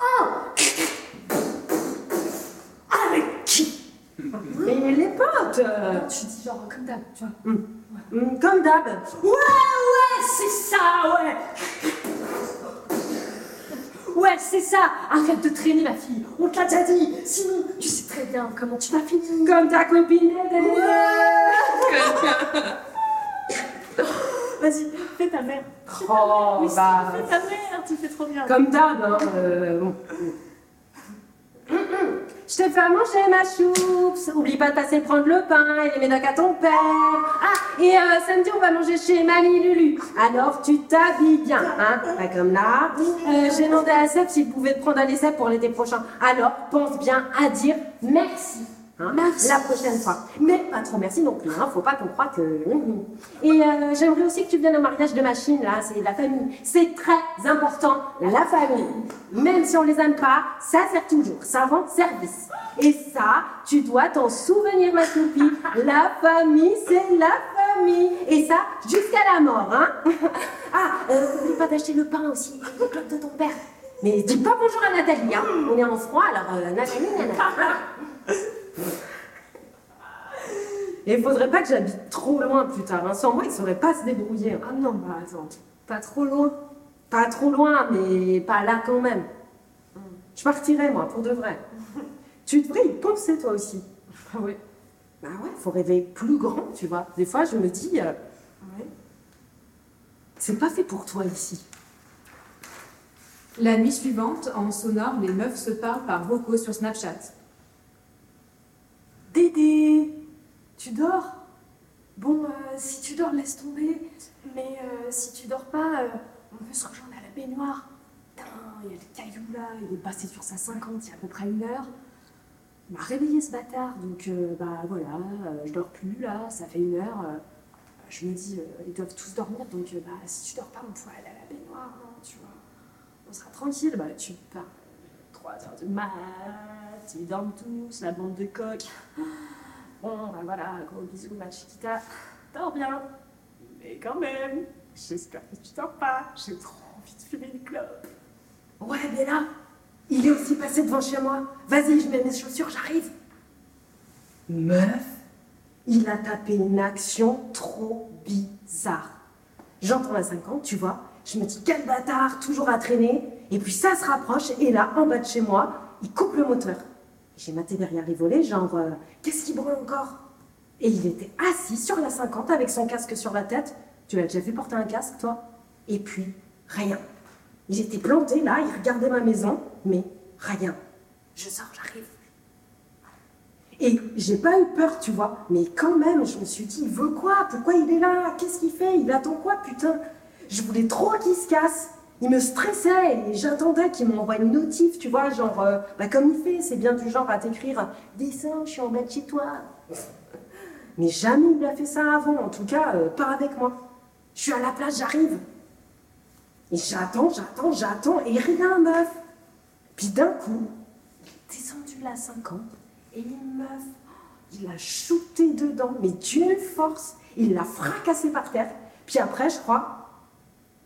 Avec qui? Mais les potes euh, Tu dis genre comme d'hab, tu vois. hum, Comme d'hab. Ouais, ouais, c'est ça, ouais. Ouais, c'est ça. Arrête de traîner, ma fille. On te l'a déjà dit. Sinon, tu sais très bien comment tu vas finir. Comme ta copine. Vas-y, fais ta mère Oh, Oui, bah. fais ta mère, tu fais trop bien Comme d'hab, hein. euh, bon. Je t'ai fait à manger ma choups. Oublie pas de passer prendre le pain et les médocs à ton père. Ah, et euh, samedi, on va manger chez Mamie Lulu. Alors, tu t'habilles bien, hein Pas comme là. Euh, J'ai demandé à Seb s'il pouvait te prendre un essai pour l'été prochain. Alors, pense bien à dire merci. Hein, Merci. La prochaine fois. Mais pas trop merci non plus, hein. Faut pas qu'on croie que. Et euh, j'aimerais aussi que tu viennes au mariage de machine, là. C'est la famille. C'est très important, la famille. Même si on les aime pas, ça sert toujours. Ça rend service. Et ça, tu dois t'en souvenir, ma toupie. La famille, c'est la famille. Et ça, jusqu'à la mort, hein. Ah, euh, n'oublie pas d'acheter le pain aussi, le club de ton père. Mais dis pas bonjour à Nathalie, hein. On est en froid, alors euh, Nathalie, nanana. Et il faudrait pas que j'habite trop loin plus tard. Hein. Sans moi, il saurait pas se débrouiller. hein. Ah non, bah attends, pas trop loin. Pas trop loin, mais pas là quand même. Je partirais, moi, pour de vrai. tu devrais y penser, toi aussi. Ah ouais. Bah ouais, faut rêver plus grand, tu vois. Des fois, je me dis, euh, Ouais. c'est pas fait pour toi ici. La nuit suivante, en sonore, les meufs se parlent par vocaux sur Snapchat. Dédé, tu dors? Bon, euh, si tu dors, laisse tomber. Mais euh, si tu dors pas, euh, on peut se rejoindre à la baignoire. Putain, il y a le caillou là, il est passé sur sa 50 il y a à peu près une heure. Il m'a réveillé ce bâtard, donc bah voilà, je dors plus là, ça fait une heure. je me dis, ils doivent tous dormir, donc bah si tu dors pas, on pourra aller à la baignoire, hein, tu vois. On sera tranquille, bah tu pars. 3 heures de mat, ils dorment tous, la bande de coqs. Bon, bah voilà, gros bisous, ma chiquita. Dors bien. Mais quand même, j'espère que tu dors pas. J'ai trop envie de fumer une clope. Ouais, mais là, il est aussi passé devant chez moi. Vas-y, je mets mes chaussures, j'arrive. Meuf, il a tapé une action trop bizarre. J'entends la 50, tu vois. Je me dis, quel bâtard, toujours à traîner. Et puis ça se rapproche, et là, en bas de chez moi, il coupe le moteur. J'ai maté derrière les volets, genre, euh, qu'est-ce qui brûle encore? Et il était assis sur la 50 avec son casque sur la tête. Tu l'as déjà vu porter un casque, toi? Et puis, rien. Il était planté là, il regardait ma maison, mais rien. Je sors, j'arrive. Et j'ai pas eu peur, tu vois. Mais quand même, je me suis dit, il veut quoi? Pourquoi il est là? Qu'est-ce qu'il fait? Il attend quoi, putain? Je voulais trop qu'il se casse. Il me stressait et j'attendais qu'il m'envoie une notif, tu vois, genre, euh, bah comme il fait, c'est bien du genre à t'écrire Descends, je suis en bas de chez toi. Mais jamais il a fait ça avant, en tout cas, euh, pas avec moi. Je suis à la place, j'arrive. Et j'attends, j'attends, j'attends, et rien, meuf. Puis d'un coup, il est descendu la 50, et meuf, il a shooté dedans, mais d'une force, il l'a fracassé par terre. Puis après, je crois,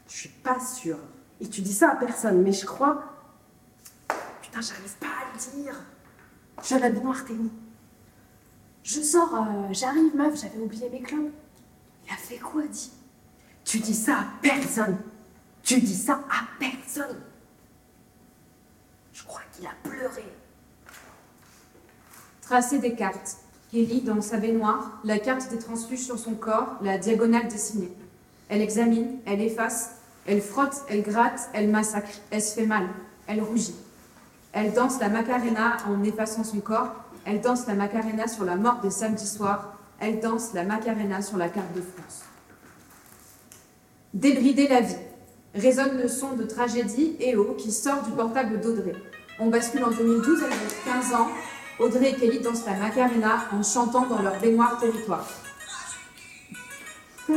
je suis pas sûre. Et tu dis ça à personne, mais je crois, putain, j'arrive pas à le dire. Je la baignoire. Je sors, euh, j'arrive, meuf, j'avais oublié mes clopes. Il a fait quoi, dit Tu dis ça à personne. Tu dis ça à personne. Je crois qu'il a pleuré. Tracer des cartes. Kelly, dans sa baignoire, la carte des transfuges sur son corps, la diagonale dessinée. Elle examine, elle efface, elle frotte, elle gratte, elle massacre, elle se fait mal, elle rougit. Elle danse la Macarena en effaçant son corps, elle danse la Macarena sur la mort des samedis soirs, elle danse la Macarena sur la carte de France. Débrider la vie. Résonne le son de tragédie et qui sort du portable d'Audrey. On bascule en 2012, elle a 15 ans. Audrey et Kelly dansent la Macarena en chantant dans leur baignoire territoire. Est-ce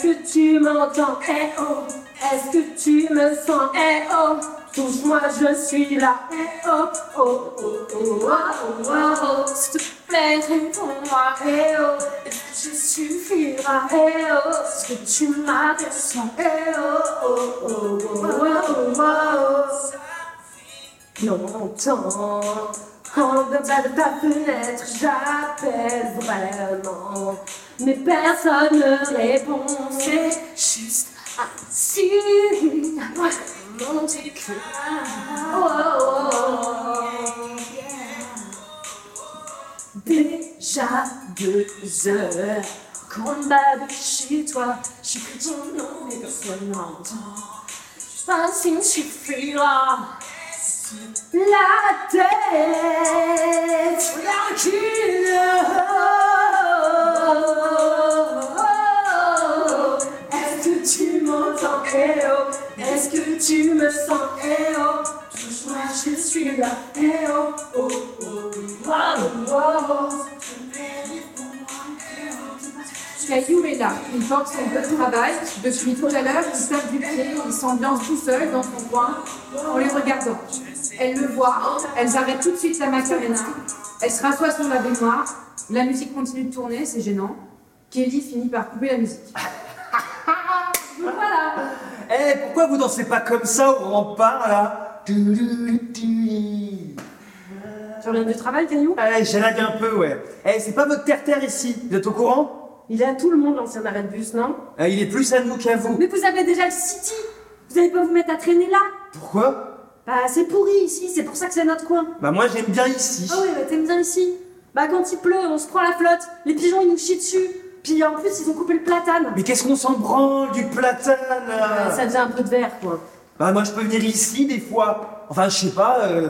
que tu m'entends? Eh oh. Est-ce que tu me sens? Eh oh. Touche-moi, je suis là. Eh oh. Oh oh oh oh oh oh Te plaît, réponds-moi. Eh oh Je suffira. Eh oh Est-ce que tu m'aperçois Eh oh oh oh oh oh oh oh Longtemps quand de bas de ta fenêtre j'appelle vraiment Mais personne ne répond C'est juste un signe. Mon éclat. Oh, oh, oh. Déjà deux heures qu'on bat de chez toi. J'ai pris ton nom, mais personne n'entend. Juste un signe suffira. La tête tranquille Est-ce que tu m'entends oh Est-ce que tu me sens? Eh oh Touche-moi, je suis là Eh oh Oh oh oh oh oh Caillou est là. Il porte son peu de travail. Depuis tout à l'heure, il tape du pied, il s'ambiance tout seul dans son coin en les regardant. Elle le voit, elles arrêtent tout de suite la Macarena. Elle se rassoit sur la baignoire. La musique continue de tourner, c'est gênant. Kelly finit par couper la musique. voilà. Eh, pourquoi vous dansez pas comme ça au rempart là Tu reviens du travail, Caillou? Eh, j'élague un peu, ouais. Eh, c'est pas votre terre-terre ici, vous êtes au courant? Il est à tout le monde, l'ancien arrêt de bus, non? Eh, Il est plus à nous qu'à vous. Mais vous avez déjà le City. Vous allez pas vous mettre à traîner là Pourquoi? Bah, c'est pourri ici, c'est pour ça que c'est notre coin. Bah moi j'aime bien ici. Ah ouais, bah t'aimes bien ici. Bah, quand il pleut, on se prend la flotte. Les pigeons, ils nous chient dessus. Puis en plus, ils ont coupé le platane. Mais qu'est-ce qu'on s'en branle du platane Ça faisait un peu de verre, quoi. Bah moi je peux venir ici des fois. Enfin je sais pas, euh,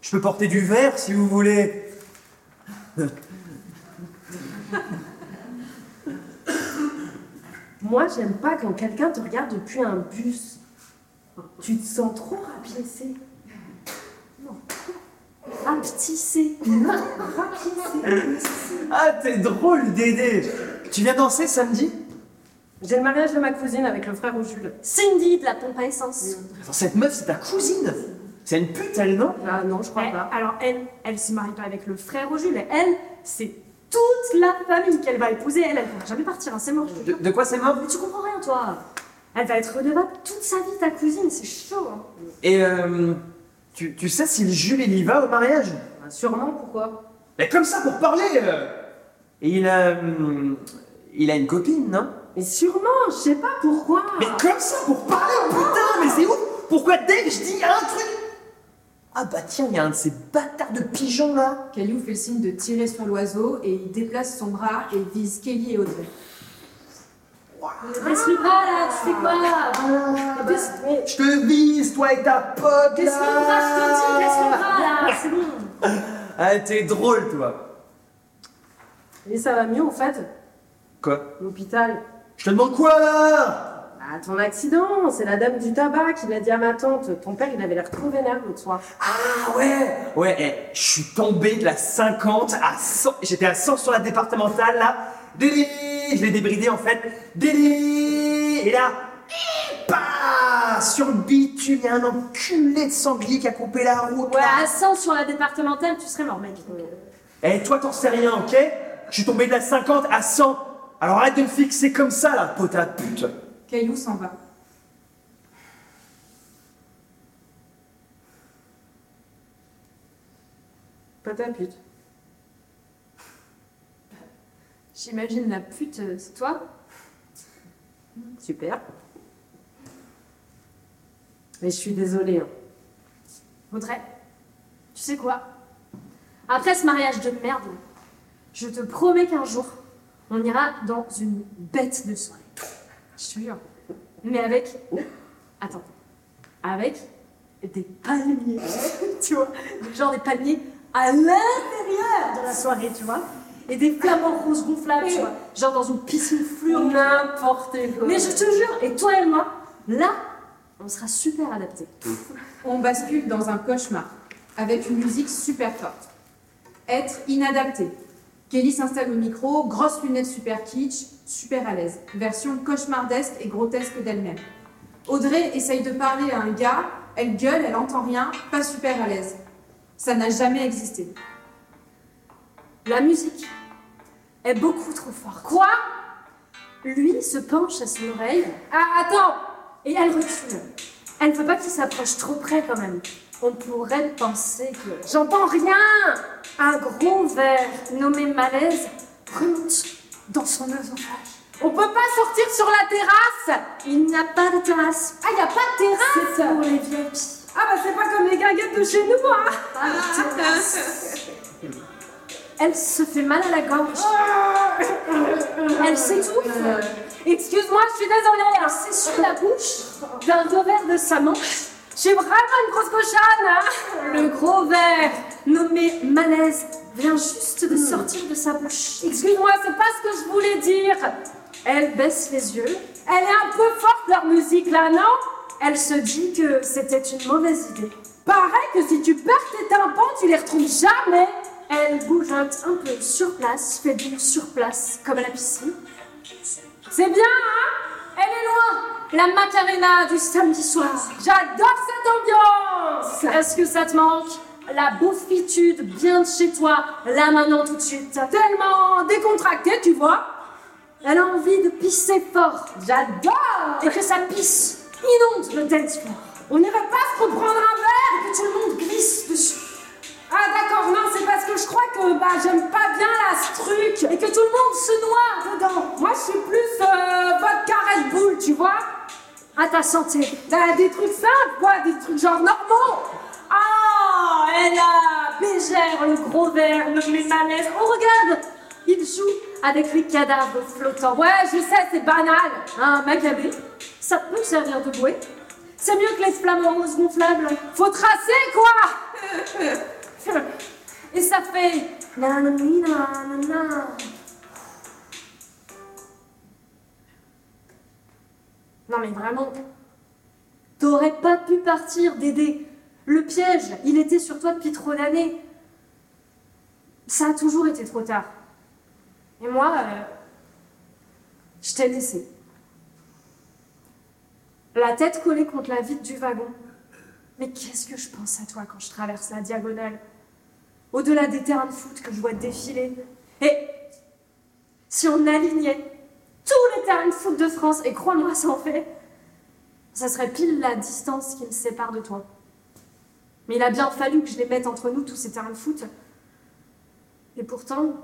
je peux porter du verre si vous voulez. Moi, j'aime pas quand quelqu'un te regarde depuis un bus. Tu te sens trop rapiécé. Rapetissé. Rapiécé. Ah t'es drôle Dédé Tu viens danser samedi? J'ai le mariage de ma cousine avec le frère au Jules. Cindy de la pompe à essence. Attends, Cette meuf c'est ta cousine? C'est une pute elle non? Ah non, je crois pas. alors elle, elle se marie pas avec le frère au Jules. Et elle, c'est toute la famille qu'elle va épouser. Elle, elle va jamais partir, hein, c'est mort. je te de, jure. de quoi c'est mort? Mais tu comprends rien, toi. Elle va être redevable toute sa vie, ta cousine, c'est chaud. hein. Et euh, tu, tu sais si le Jules il y va au mariage? Bah, sûrement, pourquoi? Mais comme ça pour parler euh. Et il a... hum, il a une copine non? Mais sûrement, je sais pas pourquoi. Mais comme ça pour parler, putain, mais c'est ouf Pourquoi dès que je dis un truc Ah bah tiens, il y a un de ces bâtards de pigeons là. Caillou fait le signe de tirer sur l'oiseau et il déplace son bras et vise Kelly et Audrey. Baisse le bras là, tu fais quoi Baisse mais- Je te vise, toi et ta pote baisse le bras, je te dis, baisse le bras là, c'est bon. Ah, t'es drôle, toi. Et ça va mieux en fait Quoi L'hôpital. Je te demande quoi là Bah, ton accident, c'est la dame du tabac qui l'a dit à ma tante. Ton père, il avait l'air trop vénère l'autre soir. Ah ouais Ouais, eh, je suis tombé de la 50 à 100. J'étais à 100 sur la départementale là. Dédé Je l'ai débridé en fait. Dédé Et là, bah, sur le bitume, il y a un enculé de sanglier qui a coupé la route. Ouais, là. à 100 sur la départementale, tu serais mort, mec. Eh, toi, t'en sais rien, ok Je suis tombé de la 50 à 100. Alors arrête de me fixer comme ça, là, pota de pute. Caillou s'en va. Ta pute. J'imagine la pute, euh, c'est toi Super. Mais je suis désolée. hein. Audrey, tu sais quoi? Après ce mariage de merde, je te promets qu'un jour, on ira dans une bête de soirée. Je te jure. Mais avec. Attends. Avec des palmiers. tu vois Genre des palmiers à l'intérieur de la soirée, tu vois Et des flamants roses gonflables, tu vois Genre dans une piscine fluo. N'importe quoi. Mais je te jure, et toi et moi, là, on sera super adaptés. On bascule dans un cauchemar, avec une musique super forte. Être inadapté. Kelly s'installe au micro, grosse lunette super kitsch, super à l'aise. Version cauchemardesque et grotesque d'elle-même. Audrey essaye de parler à un gars, elle gueule, elle entend rien, pas super à l'aise. Ça n'a jamais existé. La musique est beaucoup trop forte. Quoi? Lui se penche à son oreille. Ah, attends Et elle recule. Elle ne veut pas qu'il s'approche trop près quand même. On pourrait penser que J'entends rien un gros verre nommé malaise remonte dans son œsophage. On peut pas sortir sur la terrasse Il n'y a pas de terrasse. Ah, y a pas de terrasse C'est pour les VIP. Ah bah c'est pas comme les guinguettes de chez nous, hein Pas de terrasse. Elle se fait mal à la gorge. Elle s'étouffe. Excuse-moi, je suis désolée Elle s'essuie la bouche d'un revers de sa manche. Suis vraiment une grosse cochonne hein Le gros verre nommé malaise vient juste de sortir de sa bouche. Excuse-moi, c'est pas ce que je voulais dire Elle baisse les yeux. Elle est un peu forte leur musique là, non? Elle se dit que c'était une mauvaise idée. Pareil que si tu perds tes tympans, tu les retrouves jamais Elle bougeote un peu sur place, fait du sur place, comme à la piscine. C'est bien, hein? Elle est loin La Macarena du samedi soir. J'adore cette ambiance Est-ce que ça te manque? La beaufitude bien de chez toi, là maintenant tout de suite. Tellement décontractée, tu vois Elle a envie de pisser fort J'adore et que sa pisse inonde le dance floor. On n'irait pas se reprendre un verre Et que tout le monde glisse dessus. Non, c'est parce que je crois que bah j'aime pas bien ce truc Et que tout le monde se noie dedans. Moi je suis plus euh, vodka Red Bull, tu vois À ta santé. T'as des trucs simples, quoi, des trucs genre normaux Ah, elle a Bégère, le gros verre, nommé malaise. Oh, regarde Il joue avec les cadavres flottants. Ouais, je sais, c'est banal Un macabé, ça peut servir de bouée. C'est mieux que les flamants roses gonflables. Faut tracer, quoi Et ça fait... Non mais vraiment, t'aurais pas pu partir, Dédé. Le piège, il était sur toi depuis trop d'années. Ça a toujours été trop tard. Et moi, euh, je t'ai laissé. La tête collée contre la vitre du wagon. Mais qu'est-ce que je pense à toi quand je traverse la diagonale? Au-delà des terrains de foot que je vois défiler. Et si on alignait tous les terrains de foot de France, et crois-moi, ça en fait, ça serait pile la distance qui me sépare de toi. Mais il a bien fallu que je les mette entre nous, tous ces terrains de foot. Et pourtant,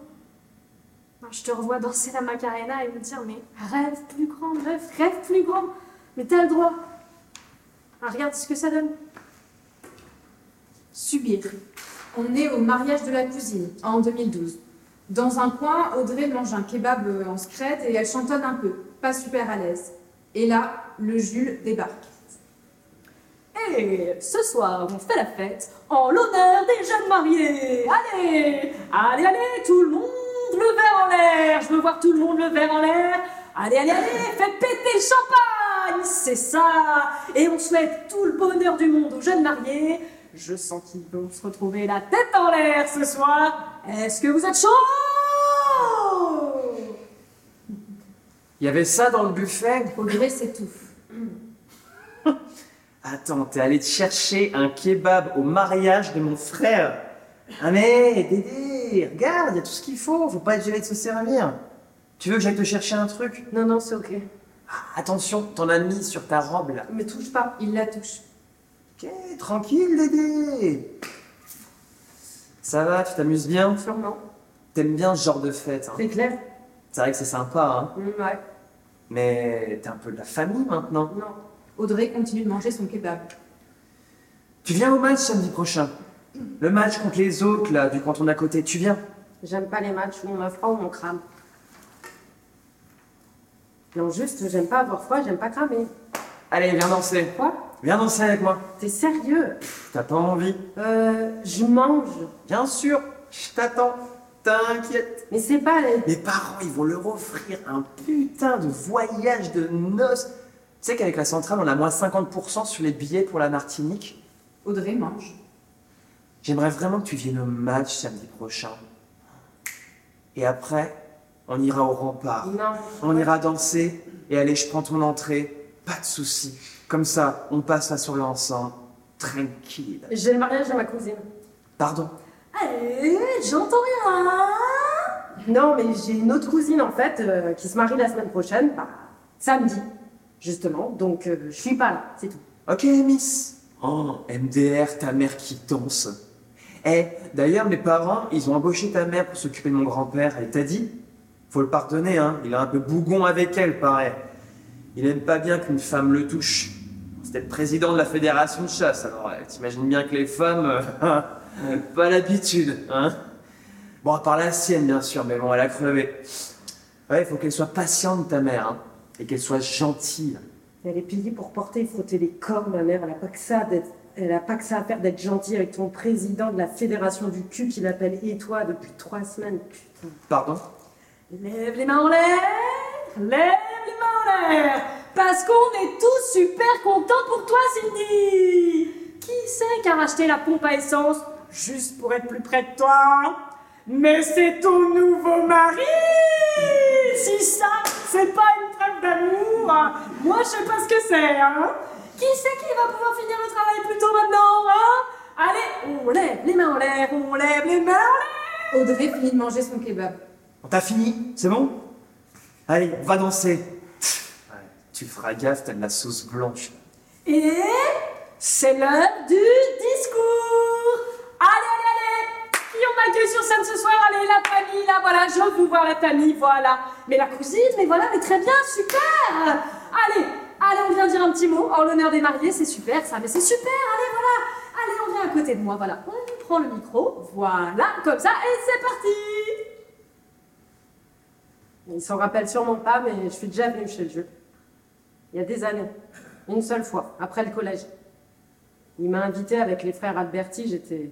ben, je te revois danser la Macarena et me dire Mais rêve plus grand, rêve, rêve plus grand. Mais t'as le droit. Ah, regarde ce que ça donne. Subir. On est au mariage de la cousine, en 2012. Dans un coin, Audrey mange un kebab euh, en secrète et elle chantonne un peu, pas super à l'aise. Et là, le Jules débarque. Et ce soir, on fait la fête en l'honneur des jeunes mariés. Allez, allez, allez, tout le monde, le verre en l'air. Je veux voir tout le monde le verre en l'air. Allez, allez, allez, faites péter le champagne, c'est ça. Et on souhaite tout le bonheur du monde aux jeunes mariés. Je sens qu'ils vont se retrouver la tête en l'air ce soir. Est-ce que vous êtes chaud Il y avait ça dans le buffet? Audrey s'étouffe. Attends, t'es allé te chercher un kebab au mariage de mon frère Ah mais, Dédé, regarde, il y a tout ce qu'il faut, faut pas être gêné de se servir. Tu veux que j'aille te chercher un truc? Non, non, c'est ok. Ah, Attention, t'en as mis sur ta robe là. Me touche pas. Il la touche. Ok, tranquille Dédé Ça va, tu t'amuses bien Sûrement. T'aimes bien ce genre de fête, hein C'est clair C'est vrai que c'est sympa, hein Mm, Ouais. Mais t'es un peu de la famille maintenant. Non. Audrey continue de manger son kebab. Tu viens au match samedi prochain Le match contre les autres là, du canton d'à côté, tu viens J'aime pas les matchs où on a froid ou on crame. Non, juste, j'aime pas avoir froid, j'aime pas cramer. Allez, viens danser. Quoi? Viens danser avec moi. T'es sérieux? T'as pas envie Euh, je mange. Bien sûr, je t'attends. T'inquiète. Mais c'est pas les... Mes parents, ils vont leur offrir un putain de voyage de noces. Tu sais qu'avec la centrale, on a moins 50% sur les billets pour la Martinique? Audrey mange. J'aimerais vraiment que tu viennes au match samedi prochain. Et après, on ira au rempart. Non. On ira danser. Et allez, je prends ton entrée. Pas de soucis. Comme ça, on passe la soirée ensemble. Tranquille. J'ai le mariage de ma cousine. Pardon? Allez, j'entends rien. Non, mais j'ai une autre cousine en fait euh, qui se marie la semaine prochaine, bah, samedi, justement. Donc euh, je suis pas là, c'est tout. Ok, Miss. Oh, MDR, ta mère qui danse. Eh, d'ailleurs, mes parents, ils ont embauché ta mère pour s'occuper de mon grand-père. Elle t'a dit? Faut le pardonner, hein. Il est un peu bougon avec elle, paraît. Il aime pas bien qu'une femme le touche. C'était le président de la fédération de chasse, alors euh, t'imagines bien que les femmes, euh, pas l'habitude, hein. Bon, à part la sienne, bien sûr, mais bon, elle a crevé. Ouais, il faut qu'elle soit patiente, ta mère, hein. Et qu'elle soit gentille. Elle est payée pour porter et frotter les corps, ma mère. Elle a pas que ça d'être. Elle a pas que ça à faire d'être gentille avec ton président de la fédération du cul qui l'appelle et toi depuis trois semaines. Putain. Pardon? Lève les mains en l'air. Lève Parce qu'on est tous super contents pour toi, Cindy. Qui c'est qui a racheté la pompe à essence? Juste pour être plus près de toi. Mais c'est ton nouveau mari! Si ça, c'est pas une preuve d'amour, moi je sais pas ce que c'est, hein. Qui c'est qui va pouvoir finir le travail plus tôt maintenant, hein? Allez, on lève les mains en l'air, on lève les mains en l'air! Audrey finit de manger son kebab. On t'a fini C'est bon? Allez, on va danser. Tu feras gaffe, t'as de la sauce blanche. Et c'est l'heure du discours. Allez, allez, allez. Qui on accueille sur scène ce soir? Allez, la famille, là, voilà, je veux voir la famille, voilà. Mais la cousine, mais voilà, mais très bien, super. Allez, allez, on vient dire un petit mot en l'honneur des mariés, c'est super ça, mais c'est super, allez, voilà. Allez, on vient à côté de moi, voilà. On prend le micro, voilà, comme ça, et c'est parti. Il s'en rappelle sûrement pas, mais je suis déjà venue chez le jeu. Il y a des années. Une seule fois, après le collège. Il m'a invité avec les frères Alberti, j'étais.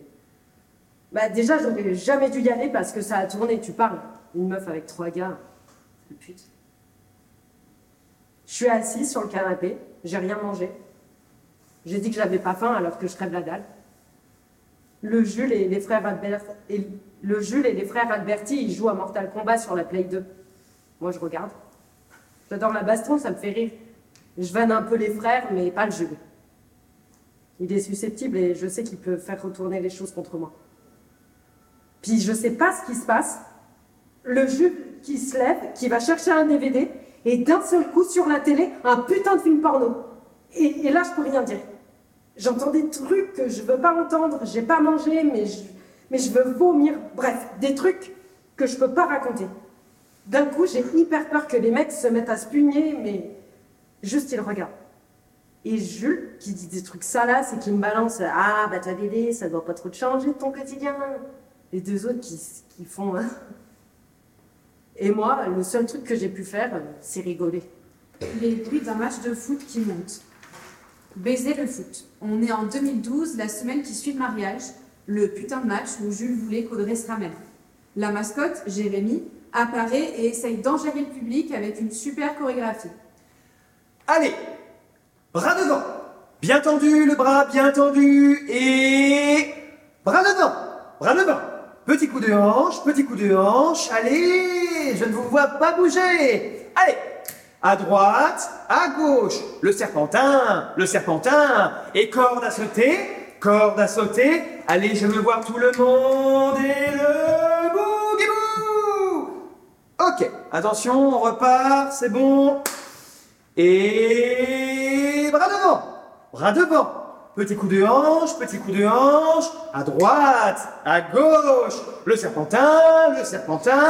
Bah, déjà, j'aurais jamais dû y aller parce que ça a tourné, tu parles. Une meuf avec trois gars. Sale pute. Je suis assise sur le canapé, j'ai rien mangé. J'ai dit que j'avais pas faim alors que je crève la dalle. Le Jules et les frères le Jules et les frères Alberti, ils jouent à Mortal Kombat sur la Play 2. Moi, je regarde. J'adore la baston, ça me fait rire. Je vanne un peu les frères, mais pas le Jules. Il est susceptible et je sais qu'il peut faire retourner les choses contre moi. Puis je sais pas ce qui se passe. Le Jules qui se lève, qui va chercher un DVD, et d'un seul coup sur la télé, un putain de film porno. Et, là, je peux rien dire. J'entends des trucs que je veux pas entendre, j'ai pas mangé, mais je, mais je veux vomir. Bref, des trucs que je peux pas raconter. D'un coup, j'ai hyper peur que les mecs se mettent à se pugner, mais juste ils regardent. Et Jules, qui dit des trucs salaces et qui me balance Ah, bah ta BD, ça doit pas trop te changer de ton quotidien. Les deux autres qui, qui font. hein. Et moi, le seul truc que j'ai pu faire, c'est rigoler. Les bruits d'un match de foot qui monte. Baiser le foot. On est en 2012, la semaine qui suit le mariage, le putain de match où Jules voulait qu'Audrey se ramène. La mascotte, Jérémy, apparaît et essaye d'engérer le public avec une super chorégraphie. Allez, bras devant. Bien tendu, le bras bien tendu. Et bras devant, bras devant. Petit coup de hanche, petit coup de hanche. Allez, je ne vous vois pas bouger. Allez, à droite, à gauche. Le serpentin, le serpentin. Et corde à sauter, corde à sauter. Allez, je veux voir tout le monde. Et le bougie-bou. Ok, attention, on repart, c'est bon. Et bras devant, bras devant. Petit coup de hanche, petit coup de hanche, à droite, à gauche. Le serpentin, le serpentin,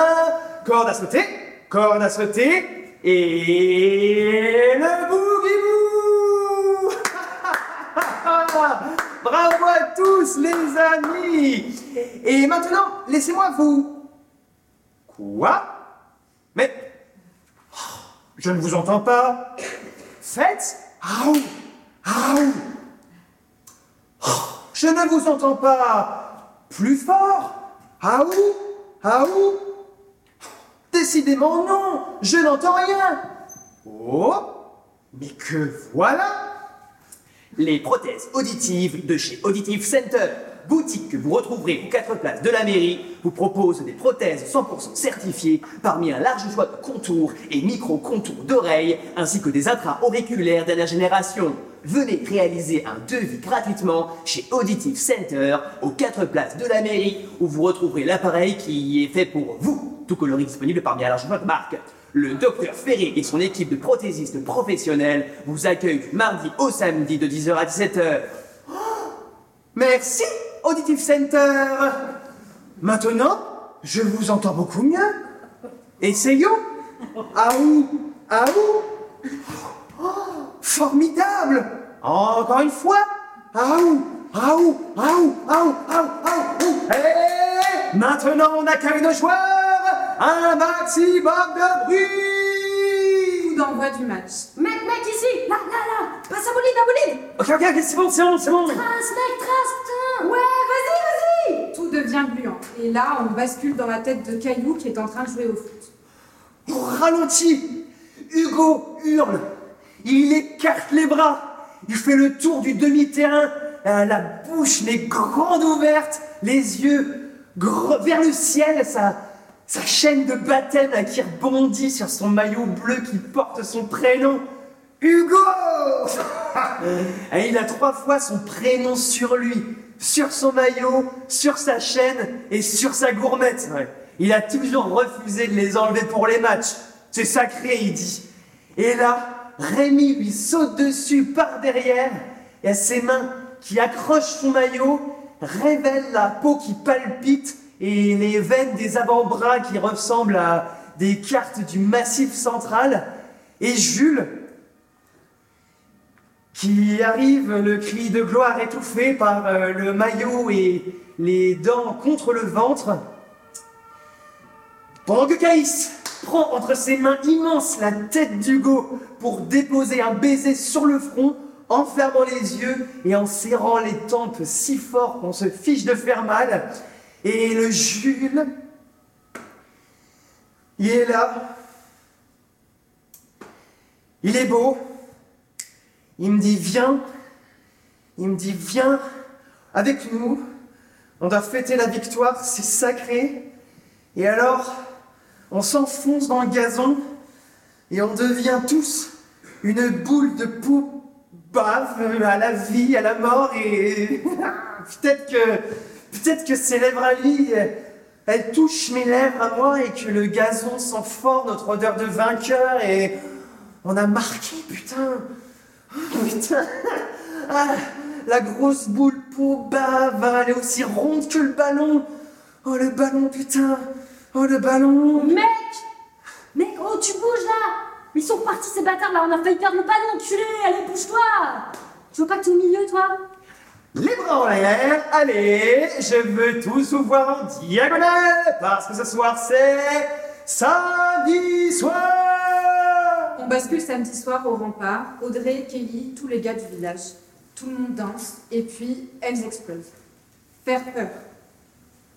corde à sauter, corde à sauter. Et le boogie-boo. Bravo à tous les amis. Et maintenant, laissez-moi vous... Quoi? Mais... Je ne vous entends pas. Faites. Aou. Aou. Je ne vous entends pas. Plus fort. Aou. Aou. Décidément non. Je n'entends rien. Oh. Mais que voilà. Les prothèses auditives de chez Auditive Center, boutique que vous retrouverez aux quatre places de la mairie, vous propose des prothèses 100% certifiées parmi un large choix de contours et micro-contours d'oreilles, ainsi que des intra-auriculaires dernière génération. Venez réaliser un devis gratuitement chez Auditive Center aux quatre places de la mairie, où vous retrouverez l'appareil qui est fait pour vous, tout coloris disponible parmi un large choix de marques. Le docteur Ferré et son équipe de prothésistes professionnels vous accueillent du mardi au samedi de 10h à 17h. Merci, Auditive Center. Maintenant, je vous entends beaucoup mieux. Essayons. Aou, aou. Oh, formidable. Encore une fois. Aou, aou, aou, aou, aou, aou. Et maintenant, on accueille nos joueurs. Un maximum de bruit. Coup d'envoi du match. Mec, mec, ici Là, là, là Passe à bolide, à bolide Ok, ok, c'est bon, c'est bon, c'est bon. Trace, mec, trace, Ouais, vas-y, vas-y Tout devient gluant. Et là, on bascule dans la tête de Caillou qui est en train de jouer au foot. Au ralenti, Hugo hurle. Il écarte les bras. Il fait le tour du demi-terrain, euh, la bouche les grande ouverte, les yeux vers le ciel, sa, chaîne de baptême qui rebondit sur son maillot bleu qui porte son prénom. Hugo Et il a trois fois son prénom sur lui, sur son maillot, sur sa chaîne et sur sa gourmette. ouais. Il a toujours refusé de les enlever pour les matchs. C'est sacré, il dit. Et là, Rémi lui saute dessus par derrière et à ses mains qui accrochent son maillot révèlent la peau qui palpite et les veines des avant-bras qui ressemblent à des cartes du massif central. Et Jules, qui arrive le cri de gloire étouffé par euh, le maillot et les dents contre le ventre. Pendant que Caïs prend entre ses mains immenses la tête d'Hugo pour déposer un baiser sur le front, en fermant les yeux et en serrant les tempes si fort qu'on se fiche de faire mal. Et le Jules, il est là. Il est beau. Il me dit viens. Il me dit viens avec nous. On doit fêter la victoire, c'est sacré. Et alors, on s'enfonce dans le gazon et on devient tous une boule de peau bave à la vie, à la mort et peut-être que peut-être que ses lèvres à lui, elles touchent mes lèvres à moi et que le gazon sent fort notre odeur de vainqueur et on a marqué, putain. Putain. Ah, la grosse boule bave, elle est aussi ronde que le ballon. Oh le ballon, putain. Oh le ballon. Mec Mec, oh, tu bouges là Mais Ils sont repartis ces bâtards là, on a failli perdre le panneau, enculé Allez, bouge-toi Tu veux pas que t'es au milieu, toi? Les bras en l'air, allez, je veux tous vous voir en diagonale, parce que ce soir c'est samedi soir bascule samedi soir au rempart, Audrey, Kelly, tous les gars du village. Tout le monde danse, et puis elles explosent. Faire peur.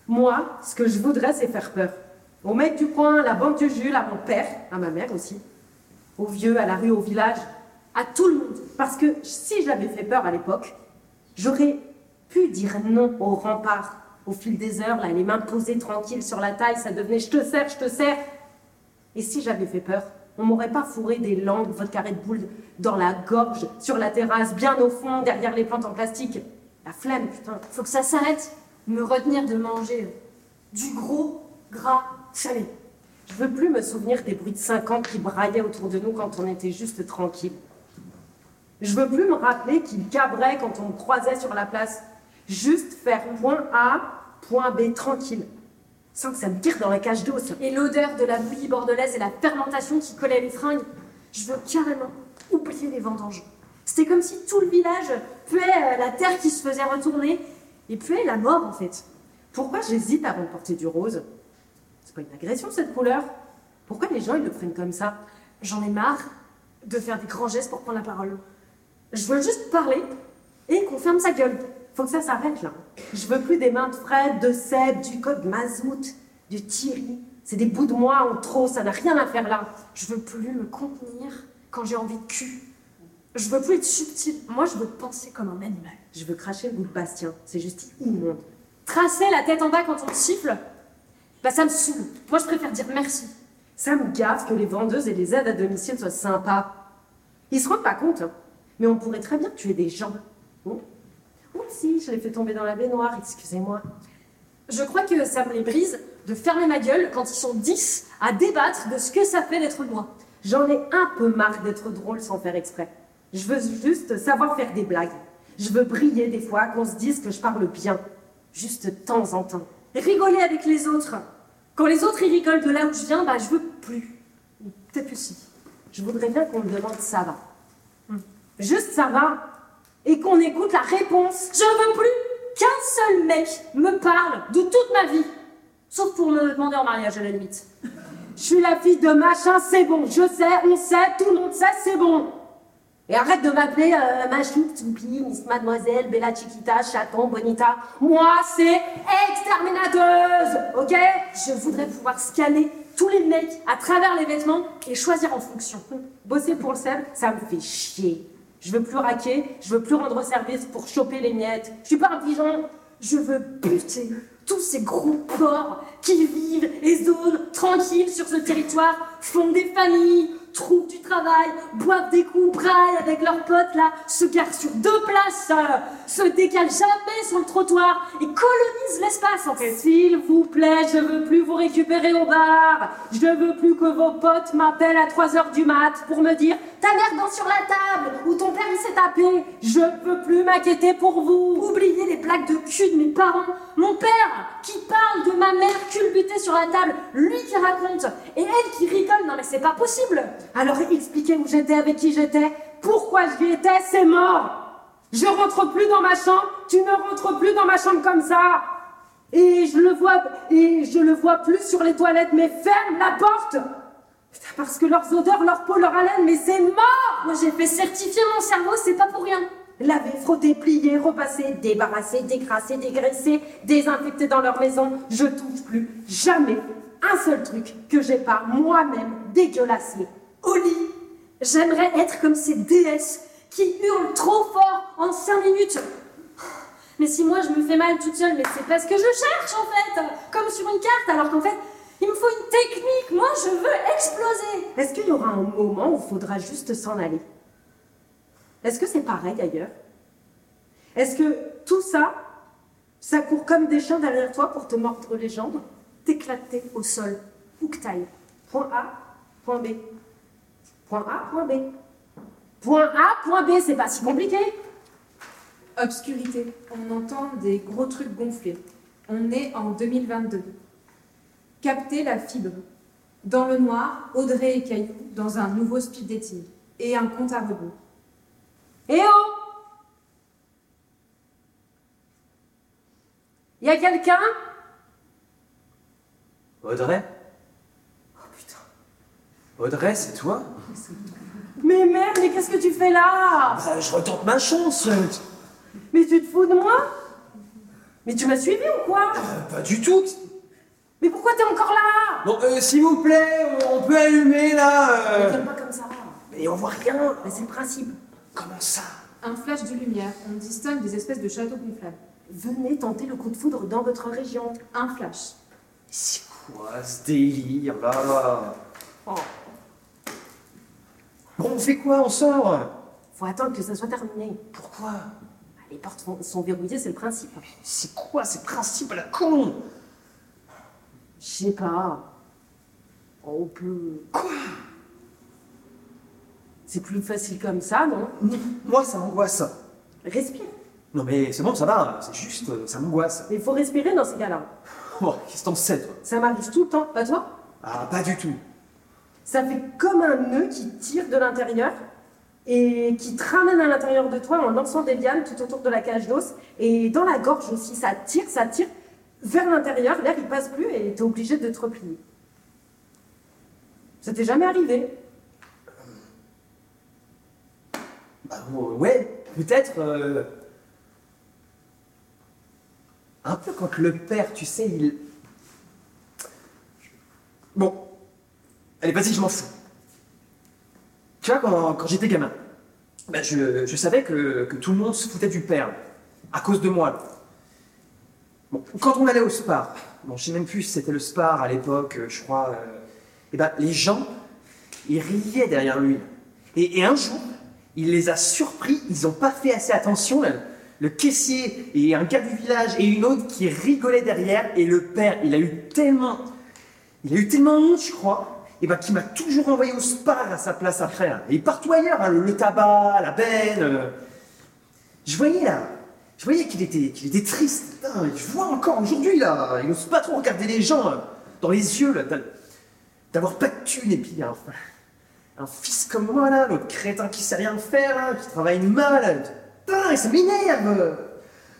Moi, ce que je voudrais, c'est faire peur. Au mec du coin, à la banque de Jules, à mon père, à ma mère aussi. Aux vieux, à la rue, au village, à tout le monde. Parce que si j'avais fait peur à l'époque, j'aurais pu dire non au rempart. Au fil des heures, là, les mains posées tranquilles sur la taille, ça devenait je te sers, je te sers. Et si j'avais fait peur, on m'aurait pas fourré des langues, votre carré de boule dans la gorge, sur la terrasse, bien au fond, derrière les plantes en plastique. La flemme, putain. Faut que ça s'arrête. Me retenir de manger du gros, gras, salé. Je veux plus me souvenir des bruits de 50 qui braillaient autour de nous quand on était juste tranquille. Je veux plus me rappeler qu'ils cabraient quand on me croisait sur la place. Juste faire point A, point B tranquille. Sans que ça me tire dans la cage d'os. Et l'odeur de la bouillie bordelaise et la fermentation qui collait les fringues. Je veux carrément oublier les vendanges. C'était comme si tout le village puait euh, la terre qui se faisait retourner et puait la mort en fait. Pourquoi j'hésite avant de porter du rose? C'est pas une agression cette couleur Pourquoi les gens ils le prennent comme ça? J'en ai marre de faire des grands gestes pour prendre la parole. Je veux juste parler et qu'on ferme sa gueule. Faut que ça s'arrête là. Je veux plus des mains de Fred, de Seb, du code Mazout, du Thierry. C'est des bouts de moi en trop, ça n'a rien à faire là. Je veux plus me contenir quand j'ai envie de cul. Je veux plus être subtil. Moi, je veux penser comme un animal. Je veux cracher le goût de Bastien. C'est juste immonde. Tracer la tête en bas quand on te siffle, bah ça me saoule. Moi, je préfère dire merci. Ça me gaffe que les vendeuses et les aides à domicile soient sympas. Ils se rendent pas compte, hein. mais on pourrait très bien tuer des gens. Si, je l'ai fait tomber dans la baignoire, excusez-moi. Je crois que ça me les brise de fermer ma gueule quand ils sont 10 à débattre de ce que ça fait d'être moi. J'en ai un peu marre d'être drôle sans faire exprès. Je veux juste savoir faire des blagues. Je veux briller des fois, qu'on se dise que je parle bien. Juste de temps en temps. Rigoler avec les autres. Quand les autres rigolent de là où je viens, bah je veux plus. Peut-être que si. Je voudrais bien qu'on me demande ça va. Hmm. Juste ça va. Et qu'on écoute la réponse. Je veux plus qu'un seul mec me parle de toute ma vie. Sauf pour me demander en mariage à la limite. Je suis la fille de machin, c'est bon. Je sais, on sait, tout le monde sait, c'est bon. Et arrête de m'appeler euh, Machou, Tsoupi, Miss Mademoiselle, Bella Chiquita, Chaton, Bonita. Moi, c'est exterminateuse, ok? Je voudrais pouvoir scanner tous les mecs à travers les vêtements et choisir en fonction. Bosser pour le sel, ça me fait chier. Je veux plus raquer, je veux plus rendre service pour choper les miettes. Je suis pas un pigeon. Je veux buter tous ces gros porcs qui vivent et zonent tranquilles sur ce territoire, font des familles, trouvent du travail, boivent des coups, braillent avec leurs potes là, se garent sur deux places, euh, se décalent jamais sur le trottoir et colonisent l'espace. S'il vous plaît, je veux plus vous récupérer au bar. Je veux plus que vos potes m'appellent à 3 heures du mat pour me dire ta mère danse sur la table ou ton père il s'est tapé. Je veux plus m'inquiéter pour vous. Oubliez les blagues de cul de mes parents. Mon père qui ma mère culbutée sur la table, lui qui raconte et elle qui rigole. Non mais c'est pas possible. Alors expliquez où j'étais, avec qui j'étais, pourquoi j'y étais, c'est mort. Je rentre plus dans ma chambre, tu ne rentres plus dans ma chambre comme ça. Et je le vois, et je le vois plus sur les toilettes, mais ferme la porte. Parce que leurs odeurs, leur peau, leur haleine, mais c'est mort. Moi j'ai fait certifier mon cerveau, c'est pas pour rien. Laver, frotter, plier, repasser, débarrasser, décrasser, dégraisser, désinfecter dans leur maison. Je touche plus jamais un seul truc que j'ai pas moi-même dégueulassé au lit. J'aimerais être comme ces déesses qui hurlent trop fort en 5 minutes. Mais si moi je me fais mal toute seule, mais c'est parce que je cherche en fait, comme sur une carte, alors qu'en fait, il me faut une technique. Moi, je veux exploser. Est-ce qu'il y aura un moment où il faudra juste s'en aller? Est-ce que c'est pareil ailleurs? Est-ce que tout ça, ça court comme des chiens derrière toi pour te mordre les jambes T'éclater au sol, où que t'ailles? Point A, point B. Point A, point B. Point A, point B, c'est pas si compliqué. Obscurité. On entend des gros trucs gonflés. On est en 2022. Capter la fibre. Dans le noir, Audrey et Caillou dans un nouveau speed dating et un compte à rebours. Eh oh Y a quelqu'un? Audrey? Oh putain. Audrey, c'est toi? Mais merde, mais qu'est-ce que tu fais là? Bah, Je retente ma chance. euh, Mais tu te fous de moi? Mais tu m'as suivi ou quoi? Pas du tout. Mais pourquoi t'es encore là? Bon, euh, s'il vous plaît, on peut allumer là. euh. Regarde pas comme ça. Mais on voit rien. Mais c'est le principe. Comment ça? Un flash de lumière, on distingue des espèces de châteaux gonflables. Venez tenter le coup de foudre dans votre région. Un flash. C'est quoi ce délire là Oh. Bon, on fait quoi? On sort? Faut attendre que ça soit terminé. Pourquoi? Les portes sont- sont verrouillées, c'est le principe. C'est quoi ces principes à la con? Je sais pas. On peut. Quoi? C'est plus facile comme ça, non? Moi, ça m'angoisse. Respire. Non mais c'est bon, ça va, c'est juste, ça m'angoisse. Mais il faut respirer dans ces cas-là. Oh, qu'est-ce que t'en sais, toi? Ça m'arrive tout le temps, pas toi? Ah, pas du tout. Ça fait comme un nœud qui tire de l'intérieur et qui te ramène à l'intérieur de toi en lançant des lianes tout autour de la cage d'os. Et dans la gorge aussi, ça tire, ça tire vers l'intérieur, l'air il passe plus et t'es obligé de te replier. Ça t'est jamais arrivé? Bah, ouais, peut-être. euh, Un peu quand le père, tu sais, il. Bon. Allez, vas-y, je m'en fous. Tu vois, quand, j'étais gamin, bah, je, savais que, tout le monde se foutait du père, à cause de moi. Quand on allait au spar, bon, je sais même plus si c'était le spar à l'époque, je crois, euh, et ben, les gens, ils riaient derrière lui. Et, et un jour, il les a surpris, ils n'ont pas fait assez attention. Le caissier et un gars du village et une autre qui rigolaient derrière. Et le père, il a eu tellement, il a eu tellement honte, je crois, et ben, qu'il m'a toujours envoyé au spar à sa place après. Et partout ailleurs, hein, le, tabac, la benne. euh. Je voyais là, je voyais qu'il était, qu'il était triste. Je vois encore aujourd'hui là, il n'ose pas trop regarder les gens euh, dans les yeux d'avoir pas de thunes et un fils comme moi là, l'autre crétin qui sait rien faire, là, qui travaille mal. Putain, et ça m'énerve.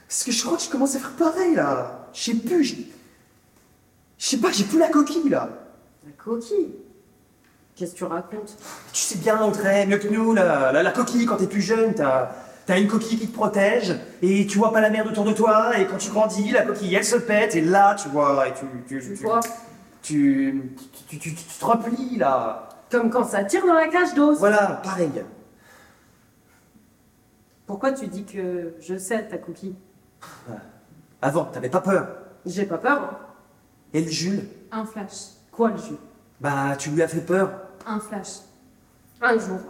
Parce que je crois que je commence à faire pareil là. Je sais plus, j'ai- je sais pas, j'ai plus la coquille là. La coquille? Qu'est-ce que tu racontes? Tu sais bien, Audrey, mieux que nous, la, la, la coquille, quand t'es plus jeune, t'as as une coquille qui te protège, et tu vois pas la merde autour de toi, et quand tu grandis, la coquille, elle se pète, et là, tu vois, et tu... Tu, tu, tu- tu te replies, là. Comme quand ça tire dans la cage d'os. Voilà, pareil. Pourquoi tu dis que je sais ta coquille Avant, t'avais pas peur. J'ai pas peur. hein. Et le Jules, Un flash. Quoi le jus bah, tu lui as fait peur. Un flash. Un jour.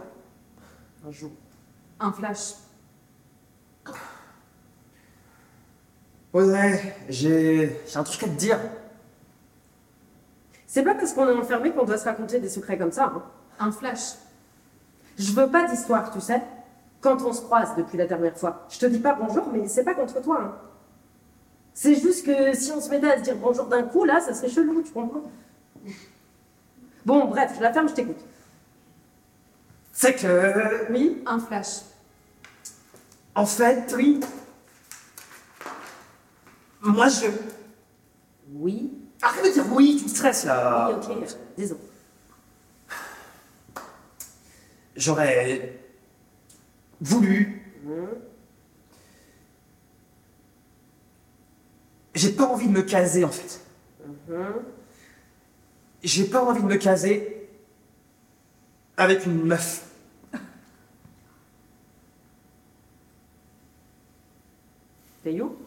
Un jour. Un flash. Audrey, j'ai j'ai un truc à te dire. C'est pas parce qu'on est enfermé qu'on doit se raconter des secrets comme ça. hein. Un flash. Je veux pas d'histoire, tu sais. Quand on se croise depuis la dernière fois, je te dis pas bonjour, mais c'est pas contre toi. hein. C'est juste que si on se mettait à se dire bonjour d'un coup, là, ça serait chelou, tu comprends Bon, bref, je la ferme, je t'écoute. C'est que... Oui Un flash. En fait, oui. Moi, je... Oui. Arrête de dire oui, tu me stresses, là. Oui, ok. Désolé. J'aurais voulu. J'ai pas envie de me caser en fait. J'ai pas envie de me caser avec une meuf. Caillou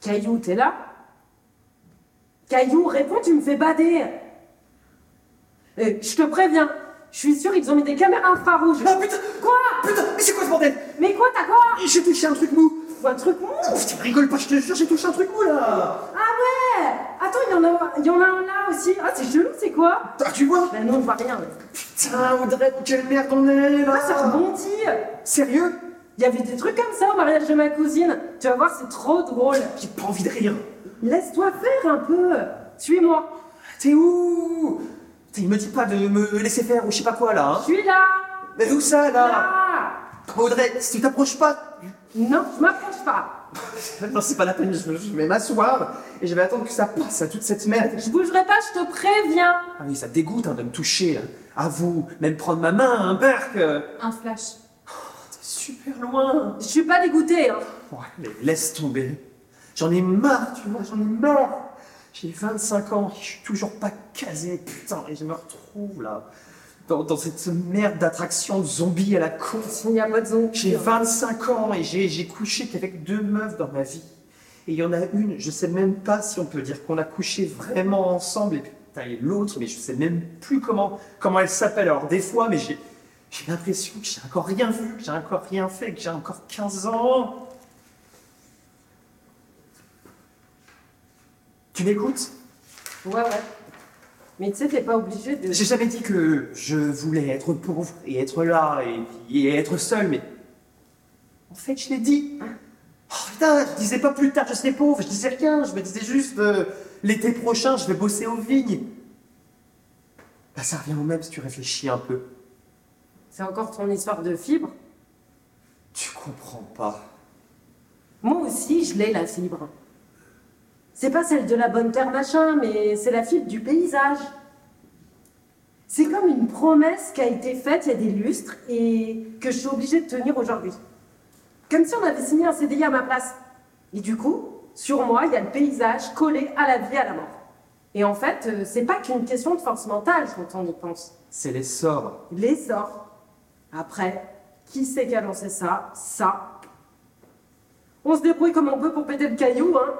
Caillou, t'es là? Caillou, réponds, tu me fais bader. Eh, Je te préviens, je suis sûre ils ont mis des caméras infrarouges. Ah putain Quoi? Putain, mais c'est quoi ce bordel? Mais quoi, t'as quoi? J'ai touché un truc mou. Un truc mou? Oh, putain, rigole pas, je te jure, j'ai touché un truc mou là. Ah ouais! Attends, il y, en a, il y en a un là aussi. Ah, c'est chelou, c'est quoi? Ah, tu vois? Ben non, je vois rien. Putain, Audrey, quelle merde on est là. Ah, ça rebondit. Sérieux? Il y avait des trucs comme ça au mariage de ma cousine. Tu vas voir, c'est trop drôle. J'ai pas envie de rire. Laisse-toi faire un peu. Suis-moi. T'es où? Il me dit pas de me laisser faire ou je sais pas quoi là. Je Hein. suis là Mais où ça là? Là Audrey, si tu t'approches pas. Non, je m'approche pas. Non, c'est pas la peine, je, je vais m'asseoir et je vais attendre que ça passe à toute cette merde. Je bougerai pas, je te préviens. Ah oui, ça dégoûte hein, de me toucher. là. À vous, même prendre ma main, un euh, Un flash. T'es super loin. Je suis pas dégoûtée. Hein. Ouais, mais laisse tomber. J'en ai marre, tu vois, j'en ai marre. J'ai 25 ans, je suis toujours pas casé, putain, et je me retrouve là, dans, dans cette merde d'attraction de zombies à la con. Il n'y a pas de zombies. J'ai 25 ans et j'ai couché qu'avec deux meufs dans ma vie. Et il y en a une, je sais même pas si on peut dire qu'on a couché vraiment ensemble, et et l'autre, mais je sais même plus comment, comment elle s'appelle. Alors des fois, mais j'ai j'ai l'impression que j'ai encore rien vu, que j'ai encore rien fait, que j'ai encore 15 ans. Tu m'écoutes? Ouais, ouais. Mais tu sais, t'es pas obligé de. J'ai jamais dit que je voulais être pauvre et être là et, être seul, mais en fait, je l'ai dit. Oh putain, je disais pas plus tard je serai pauvre, je disais rien, je me disais juste euh, l'été prochain, je vais bosser aux vignes. Bah, ça revient au même si tu réfléchis un peu. C'est encore ton histoire de fibre? Tu comprends pas. Moi aussi, je l'ai, la fibre. C'est pas celle de la bonne terre machin, mais c'est la fibre du paysage. C'est comme une promesse qui a été faite il y a des lustres et que je suis obligée de tenir aujourd'hui. Comme si on avait signé un CDI à ma place. Et du coup, sur moi, il y a le paysage collé à la vie et à la mort. Et en fait, euh, c'est pas qu'une question de force mentale quand on y pense. C'est les sorts. Les sorts. Après, qui c'est qui a lancé ça? Ça. On se débrouille comme on peut pour péter le caillou, hein.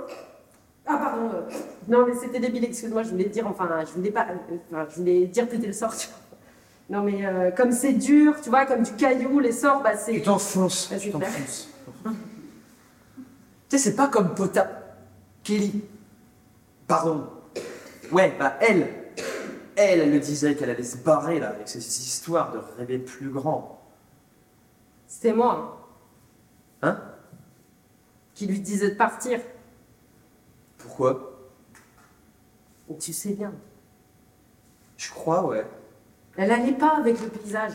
Ah, pardon. euh, Non, mais c'était débile, excuse-moi, je voulais dire, enfin, je voulais pas. euh, enfin, je voulais dire péter le sort, tu vois. Non, mais euh, comme c'est dur, tu vois, comme du caillou, les sorts, bah c'est. Tu t'enfonces, Vas-y, tu t'enfonces. tu sais, c'est pas comme Pota. Kelly. Pardon. Ouais, bah elle. Elle, elle le disait qu'elle allait se barrer là avec ces histoires de rêver plus grand. C'était moi hein, Hein? Qui lui disais de partir. Pourquoi? Et tu sais bien. Je crois, ouais. Elle allait pas avec le paysage.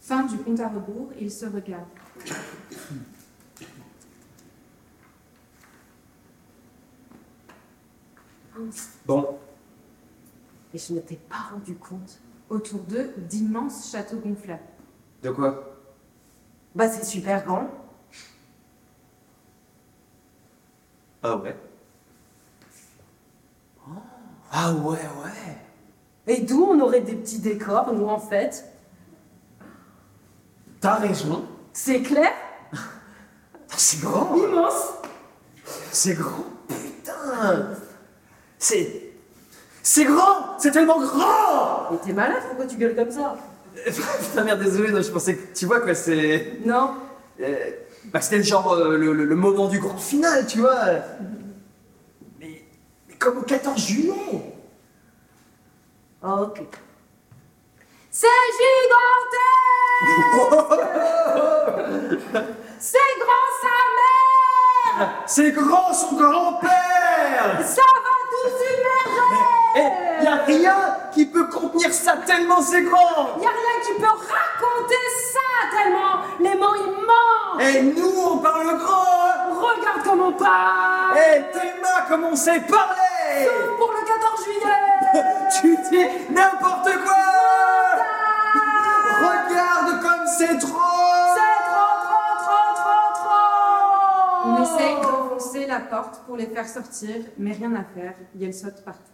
Fin du compte à rebours, il se regarde. Bon, Et je ne t'ai pas rendu compte. Autour d'eux, d'immenses châteaux gonflables. de quoi? Bah, c'est super grand. Ah ouais Ah ouais, ouais. Et d'où on aurait des petits décors, nous, en fait? T'as raison. C'est clair? C'est grand. Immense C'est grand. Putain. C'est. C'est grand C'est tellement grand Mais t'es malade, pourquoi tu gueules comme ça? Putain, merde, désolé, non, je pensais que. Tu vois quoi, c'est. Non euh, bah, c'était le genre. euh, le, le- le moment du grand final, tu vois. Mais. Mais comme au 14 juillet Ok. C'est gigantesque C'est grand sa mère C'est grand son grand-père Ça va tout submerger Et y a rien qui peut contenir ça tellement c'est grand Y a rien qui peut raconter ça tellement les mots ils mentent Et nous, on parle grand hein Regarde comment on parle. Et Thelma, comme on sait parler. Sauf pour le 14 juillet. Tu dis n'importe quoi. Regarde comme c'est trop C'est trop, trop, trop, trop, trop. On essaye d'enfoncer la porte pour les faire sortir, mais rien à faire, et elles sautent partout.